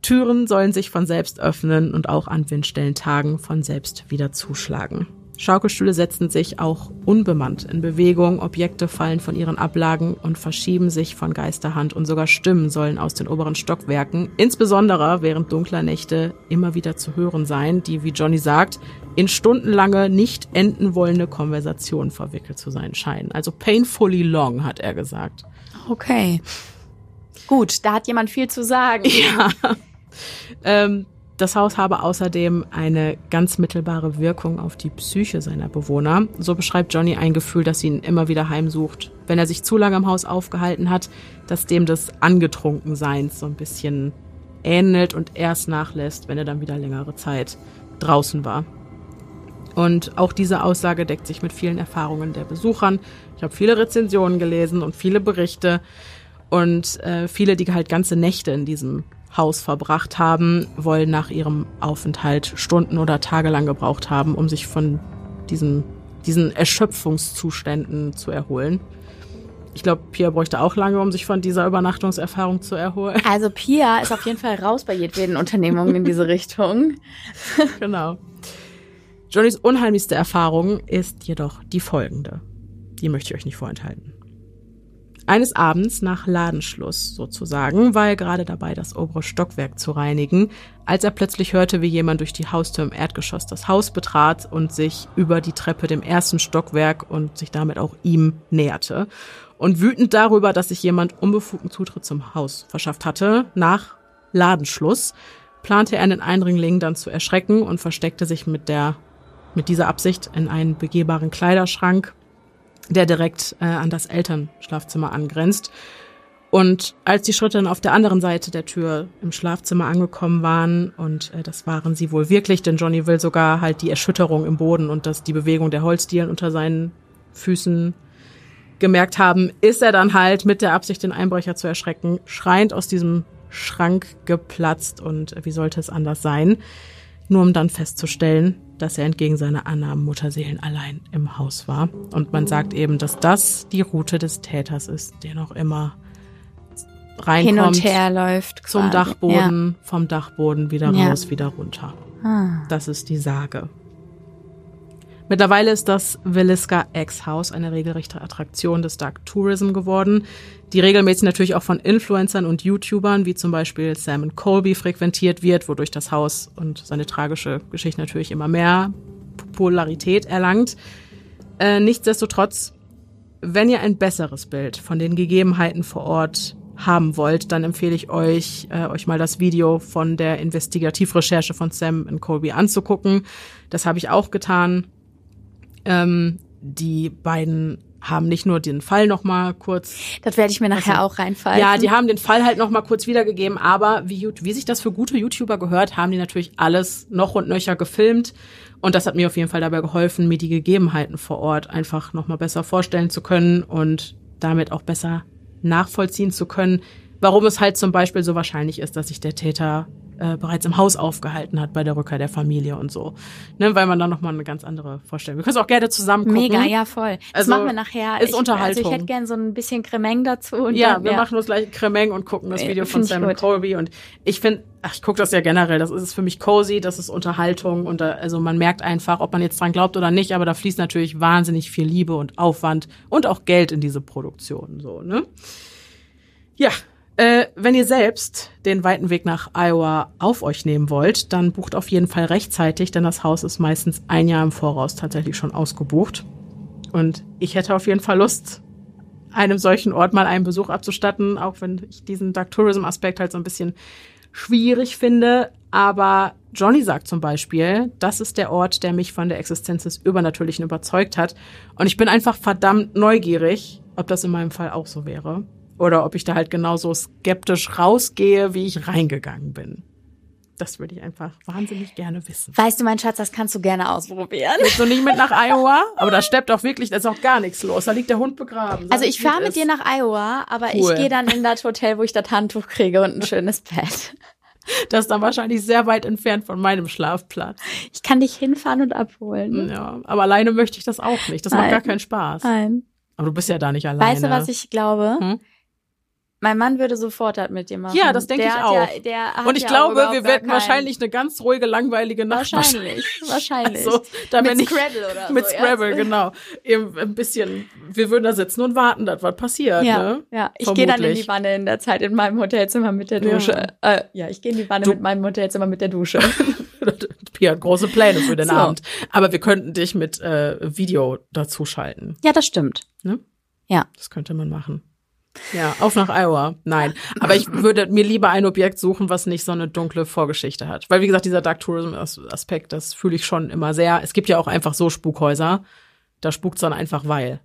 Türen sollen sich von selbst öffnen und auch an Windstellentagen von selbst wieder zuschlagen. Schaukelstühle setzen sich auch unbemannt in Bewegung, Objekte fallen von ihren Ablagen und verschieben sich von Geisterhand und sogar Stimmen sollen aus den oberen Stockwerken, insbesondere während dunkler Nächte, immer wieder zu hören sein, die, wie Johnny sagt, in stundenlange, nicht enden wollende Konversationen verwickelt zu sein scheinen. Also painfully long, hat er gesagt. Okay. Gut, da hat jemand viel zu sagen. Ja. Ähm, das Haus habe außerdem eine ganz mittelbare Wirkung auf die Psyche seiner Bewohner. So beschreibt Johnny ein Gefühl, das ihn immer wieder heimsucht. Wenn er sich zu lange im Haus aufgehalten hat, das dem des Angetrunkenseins so ein bisschen ähnelt und erst nachlässt, wenn er dann wieder längere Zeit draußen war. Und auch diese Aussage deckt sich mit vielen Erfahrungen der Besuchern. Ich habe viele Rezensionen gelesen und viele Berichte und äh, viele, die halt ganze Nächte in diesem Haus verbracht haben, wollen nach ihrem Aufenthalt Stunden oder Tage lang gebraucht haben, um sich von diesem, diesen Erschöpfungszuständen zu erholen. Ich glaube, Pia bräuchte auch lange, um sich von dieser Übernachtungserfahrung zu erholen. Also Pia ist auf jeden Fall raus bei jedweden Unternehmungen in diese Richtung. genau. Johnnys unheimlichste Erfahrung ist jedoch die folgende. Die möchte ich euch nicht vorenthalten. Eines Abends nach Ladenschluss sozusagen war er gerade dabei, das obere Stockwerk zu reinigen, als er plötzlich hörte, wie jemand durch die Haustür im Erdgeschoss das Haus betrat und sich über die Treppe dem ersten Stockwerk und sich damit auch ihm näherte. Und wütend darüber, dass sich jemand unbefugten Zutritt zum Haus verschafft hatte, nach Ladenschluss, plante er einen Eindringling dann zu erschrecken und versteckte sich mit der mit dieser Absicht in einen begehbaren Kleiderschrank, der direkt äh, an das Elternschlafzimmer angrenzt. Und als die Schritte dann auf der anderen Seite der Tür im Schlafzimmer angekommen waren, und äh, das waren sie wohl wirklich, denn Johnny will sogar halt die Erschütterung im Boden und das, die Bewegung der Holzdielen unter seinen Füßen gemerkt haben, ist er dann halt mit der Absicht, den Einbrecher zu erschrecken, schreiend aus diesem Schrank geplatzt und äh, wie sollte es anders sein? Nur um dann festzustellen, dass er entgegen seiner Annahmen Mutterseelen allein im Haus war. Und man sagt eben, dass das die Route des Täters ist, der noch immer reinkommt Hin und her läuft. zum quasi. Dachboden, vom Dachboden wieder Ja. raus, wieder runter. Ja. Ah. Das ist die Sage. Mittlerweile ist das Williska X-Haus eine regelrechte Attraktion des Dark Tourism geworden, die regelmäßig natürlich auch von Influencern und YouTubern wie zum Beispiel Sam Colby frequentiert wird, wodurch das Haus und seine tragische Geschichte natürlich immer mehr Popularität erlangt. Äh, nichtsdestotrotz, wenn ihr ein besseres Bild von den Gegebenheiten vor Ort haben wollt, dann empfehle ich euch, äh, euch mal das Video von der Investigativrecherche von Sam und Colby anzugucken. Das habe ich auch getan. Ähm, die beiden haben nicht nur den Fall noch mal kurz. Das werde ich mir nachher Also, auch reinfallen. Ja, die haben den Fall halt noch mal kurz wiedergegeben, aber wie, wie sich das für gute YouTuber gehört, haben die natürlich alles noch und nöcher gefilmt. Und das hat mir auf jeden Fall dabei geholfen, mir die Gegebenheiten vor Ort einfach noch mal besser vorstellen zu können und damit auch besser nachvollziehen zu können, warum es halt zum Beispiel so wahrscheinlich ist, dass sich der Täter äh, bereits im Haus aufgehalten hat bei der Rückkehr der Familie und so. Ne, weil man dann noch mal eine ganz andere Vorstellung. Wir können es auch gerne zusammen gucken. Mega, ja, voll. Das Also, machen wir nachher. ist ich, Unterhaltung. Also ich hätte gern so ein bisschen Cremeng dazu. Und Ja, wir machen uns gleich Cremeng und gucken das Äh, Video von ich Sam gut. Colby. Und ich finde, ach, ich gucke das ja generell. Das ist für mich cozy, das ist Unterhaltung. Und da, also man merkt einfach, ob man jetzt dran glaubt oder nicht, aber da fließt natürlich wahnsinnig viel Liebe und Aufwand und auch Geld in diese Produktion. So, ne? Ja. Äh, wenn ihr selbst den weiten Weg nach Iowa auf euch nehmen wollt, dann bucht auf jeden Fall rechtzeitig, denn das Haus ist meistens ein Jahr im Voraus tatsächlich schon ausgebucht. Und ich hätte auf jeden Fall Lust, einem solchen Ort mal einen Besuch abzustatten, auch wenn ich diesen Dark Tourism Aspekt halt so ein bisschen schwierig finde. Aber Johnny sagt zum Beispiel, das ist der Ort, der mich von der Existenz des Übernatürlichen überzeugt hat. Und ich bin einfach verdammt neugierig, ob das in meinem Fall auch so wäre. Oder ob ich da halt genauso skeptisch rausgehe, wie ich reingegangen bin. Das würde ich einfach wahnsinnig gerne wissen. Weißt du, mein Schatz, das kannst du gerne ausprobieren. Willst du nicht mit nach Iowa? Aber da steppt auch wirklich, da ist auch gar nichts los. Da liegt der Hund begraben. Also ich fahre mit dir nach Iowa, aber Cool. ich gehe dann in das Hotel, wo ich das Handtuch kriege und ein schönes Bett. Das ist dann wahrscheinlich sehr weit entfernt von meinem Schlafplatz. Ich kann dich hinfahren und abholen. Ja, aber alleine möchte ich das auch nicht. Das macht Nein. gar keinen Spaß. Nein. Aber du bist ja da nicht alleine. Weißt du, was ich glaube? Hm? Mein Mann würde sofort das mit dir machen. Ja, das denke ich auch. Ja, der hat Und ich ja glaube, wir werden wahrscheinlich eine ganz ruhige, langweilige Nacht. Wahrscheinlich, wahrscheinlich. Also, da mit ich Scrabble oder mit so. Scrabble, ja. genau. Eben ein bisschen, wir würden da sitzen und warten, dass was passiert. Ja, Ne? ja. Ich gehe dann in die Wanne in der Zeit in meinem Hotelzimmer mit der Ja. Dusche. Ja, äh, ja ich gehe in die Wanne Du- mit meinem Hotelzimmer mit der Dusche. Pia hat große Pläne für den So. Abend. Aber wir könnten dich mit äh, Video dazu schalten. ja, das stimmt. Das könnte man machen. Ja, auf nach Iowa. Nein. Aber ich würde mir lieber ein Objekt suchen, was nicht so eine dunkle Vorgeschichte hat. Weil, wie gesagt, dieser Dark Tourism As- Aspekt, das fühle ich schon immer sehr. Es gibt ja auch einfach so Spukhäuser. Da spukt's dann einfach weil.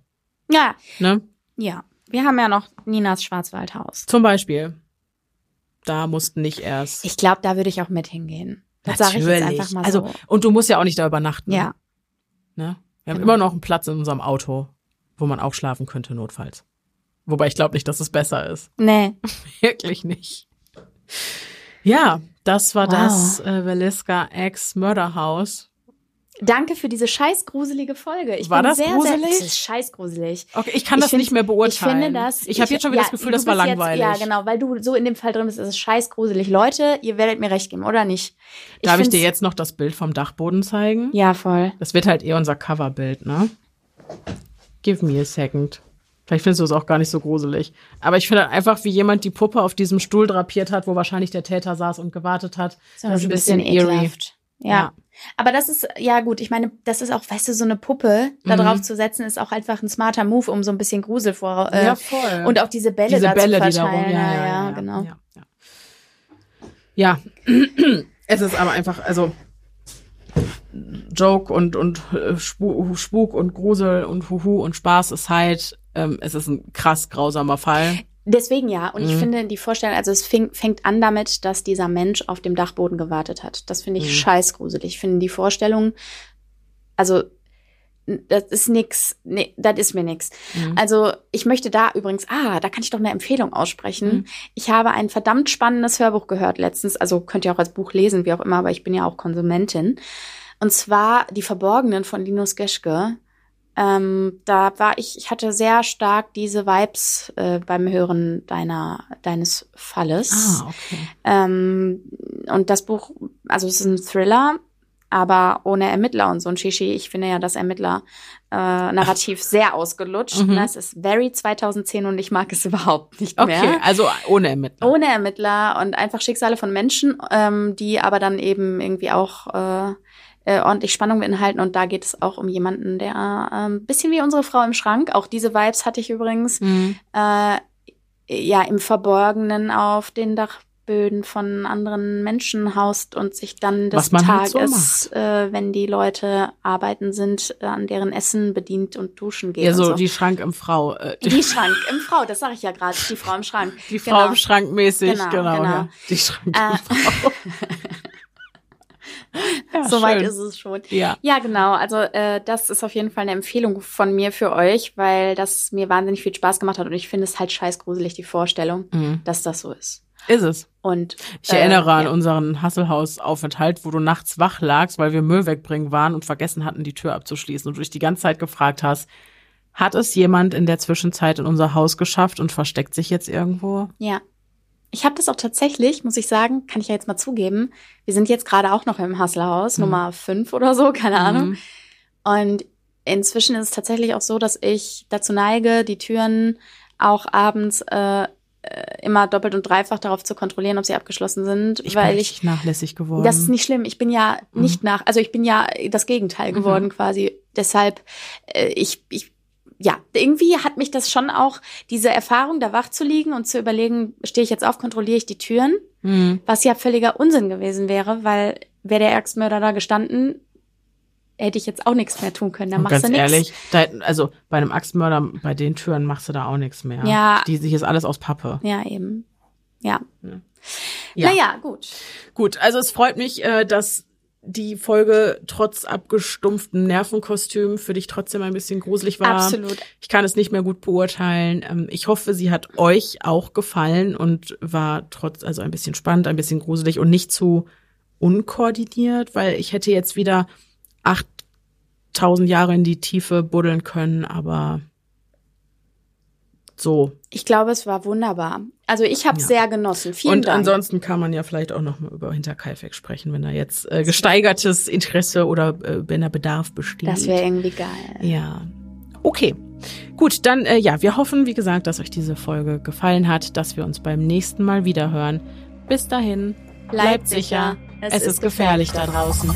Ja, Ne? ja. Wir haben ja noch Ninas Schwarzwaldhaus. Zum Beispiel. Da mussten nicht erst. Ich glaube, da würde ich auch mit hingehen. Das sage ich jetzt einfach mal also, so. und du musst ja auch nicht da übernachten. Ja, Ne? Wir haben Genau. immer noch einen Platz in unserem Auto, wo man auch schlafen könnte, notfalls. Wobei ich glaube nicht, dass es besser ist. nee. Wirklich nicht. Ja, das war Wow. das äh, Veliska Ex Murder House. Danke für diese scheißgruselige Folge. Ich War bin das sehr, gruselig? Sehr, das ist scheißgruselig. Okay, ich kann Ich das find- nicht mehr beurteilen. Ich finde das. Ich habe jetzt schon wieder ja, das Gefühl, das war langweilig. Jetzt, ja, genau, weil du so in dem Fall drin bist, ist es scheißgruselig. Leute, ihr werdet mir recht geben, oder nicht? Darf ich dir jetzt noch das Bild vom Dachboden zeigen? Ja, voll. Das wird halt eher unser Coverbild, ne? Give me a second. Vielleicht findest du es auch gar nicht so gruselig. Aber ich finde einfach, wie jemand die Puppe auf diesem Stuhl drapiert hat, wo wahrscheinlich der Täter saß und gewartet hat. So ein bisschen, ekelhaft. Ja. Ja. Aber das ist, ja gut, ich meine, das ist auch, weißt du, so eine Puppe da Mhm. drauf zu setzen, ist auch einfach ein smarter Move, um so ein bisschen Grusel vor. Äh, ja, voll. Und auch diese Bälle diese da Bälle, zu die da rum, verteilen. ja, ja, ja, ja, genau. Ja, es ist aber einfach, also Joke und und äh, Spu- Spuk und Grusel und Huhu und Spaß ist halt, ähm, es ist ein krass grausamer Fall. Deswegen ja. Und ich Mhm. finde die Vorstellung, also es fing, fängt an damit, dass dieser Mensch auf dem Dachboden gewartet hat. Das finde ich Mhm. scheißgruselig. Ich finde die Vorstellung, also das ist nix, nee, das ist mir nix. Mhm. Also ich möchte da übrigens, ah, da kann ich doch eine Empfehlung aussprechen. Mhm. Ich habe ein verdammt spannendes Hörbuch gehört letztens, also könnt ihr auch als Buch lesen, wie auch immer, aber ich bin ja auch Konsumentin. Und zwar Die Verborgenen von Linus Geschke. Ähm, da war ich, ich hatte sehr stark diese Vibes äh, beim Hören deiner, deines Falles. Ah, okay. Ähm, und das Buch, also es ist ein Thriller, aber ohne Ermittler und so ein Shishi. Ich finde ja das Ermittler-Narrativ sehr ausgelutscht. Mhm. Das ist very 2010 und ich mag es überhaupt nicht Okay, mehr. also ohne Ermittler. Ohne Ermittler und einfach Schicksale von Menschen, ähm, die aber dann eben irgendwie auch äh, äh, ordentlich Spannung beinhalten. Und da geht es auch um jemanden, der ein ähm, bisschen wie unsere Frau im Schrank, auch diese Vibes hatte ich übrigens, Mhm. äh, ja, im Verborgenen auf den Dachböden von anderen Menschen haust und sich dann des halt Tages, so äh, wenn die Leute arbeiten sind, äh, an deren Essen bedient und duschen geht. Ja, so, so. die Schrank im Frau. Äh, die, Die Schrank im Frau, das sage ich ja gerade, die Frau im Schrank. die Frau Genau. im Schrank mäßig, Genau, genau. genau. Ja. Die Schrank Äh, im Frau. ja, Soweit ist es schon. Ja. Ja, genau. Also äh, das ist auf jeden Fall eine Empfehlung von mir für euch, weil das mir wahnsinnig viel Spaß gemacht hat und ich finde es halt scheißgruselig, die Vorstellung, Mhm. dass das so ist. Ist es. Und Ich erinnere an ja. unseren Hasselhaus-Aufenthalt, wo du nachts wach lagst, weil wir Müll wegbringen waren und vergessen hatten, die Tür abzuschließen und du dich die ganze Zeit gefragt hast, hat es jemand in der Zwischenzeit in unser Haus geschafft und versteckt sich jetzt irgendwo? Ja. Ich habe das auch tatsächlich, muss ich sagen, kann ich ja jetzt mal zugeben. Wir sind jetzt gerade auch noch im Hasselhaus, Mhm. Nummer fünf oder so, keine Ahnung. Mhm. Und inzwischen ist es tatsächlich auch so, dass ich dazu neige, die Türen auch abends äh, äh, immer doppelt und dreifach darauf zu kontrollieren, ob sie abgeschlossen sind, Ich weil bin ich nachlässig geworden. Das ist nicht schlimm. Ich bin ja Mhm. nicht nach, also ich bin ja das Gegenteil Mhm. geworden quasi. Deshalb, äh, ich, ich, ja, irgendwie hat mich das schon auch, diese Erfahrung, da wach zu liegen und zu überlegen, stehe ich jetzt auf, kontrolliere ich die Türen, Mhm. was ja völliger Unsinn gewesen wäre, weil wäre der Axtmörder da gestanden, hätte ich jetzt auch nichts mehr tun können. Da machst ganz du nichts. ehrlich, da, also bei einem Axtmörder, bei den Türen machst du da auch nichts mehr. Ja. Die sich ist alles aus Pappe. Ja, eben. Ja. Ja. Naja, gut. Gut, also es freut mich, äh, dass die Folge trotz abgestumpften Nervenkostüm für dich trotzdem ein bisschen gruselig war. Absolut. Ich kann es nicht mehr gut beurteilen. Ähm, Ich hoffe, sie hat euch auch gefallen und war trotz, also ein bisschen spannend, ein bisschen gruselig und nicht zu unkoordiniert, weil ich hätte jetzt wieder 8000 Jahre in die Tiefe buddeln können, aber so. Ich glaube, es war wunderbar. Also ich habe Ja. sehr genossen. Vielen und Dank. ansonsten kann man ja vielleicht auch noch mal über Hinterkaifeck sprechen, wenn da jetzt äh, gesteigertes Interesse oder äh, wenn da Bedarf besteht. das wäre irgendwie geil. Ja. Okay. Gut, dann äh, ja, wir hoffen, wie gesagt, dass euch diese Folge gefallen hat, dass wir uns beim nächsten Mal wieder hören. Bis dahin, bleibt sicher. Es ist gefährlich da draußen.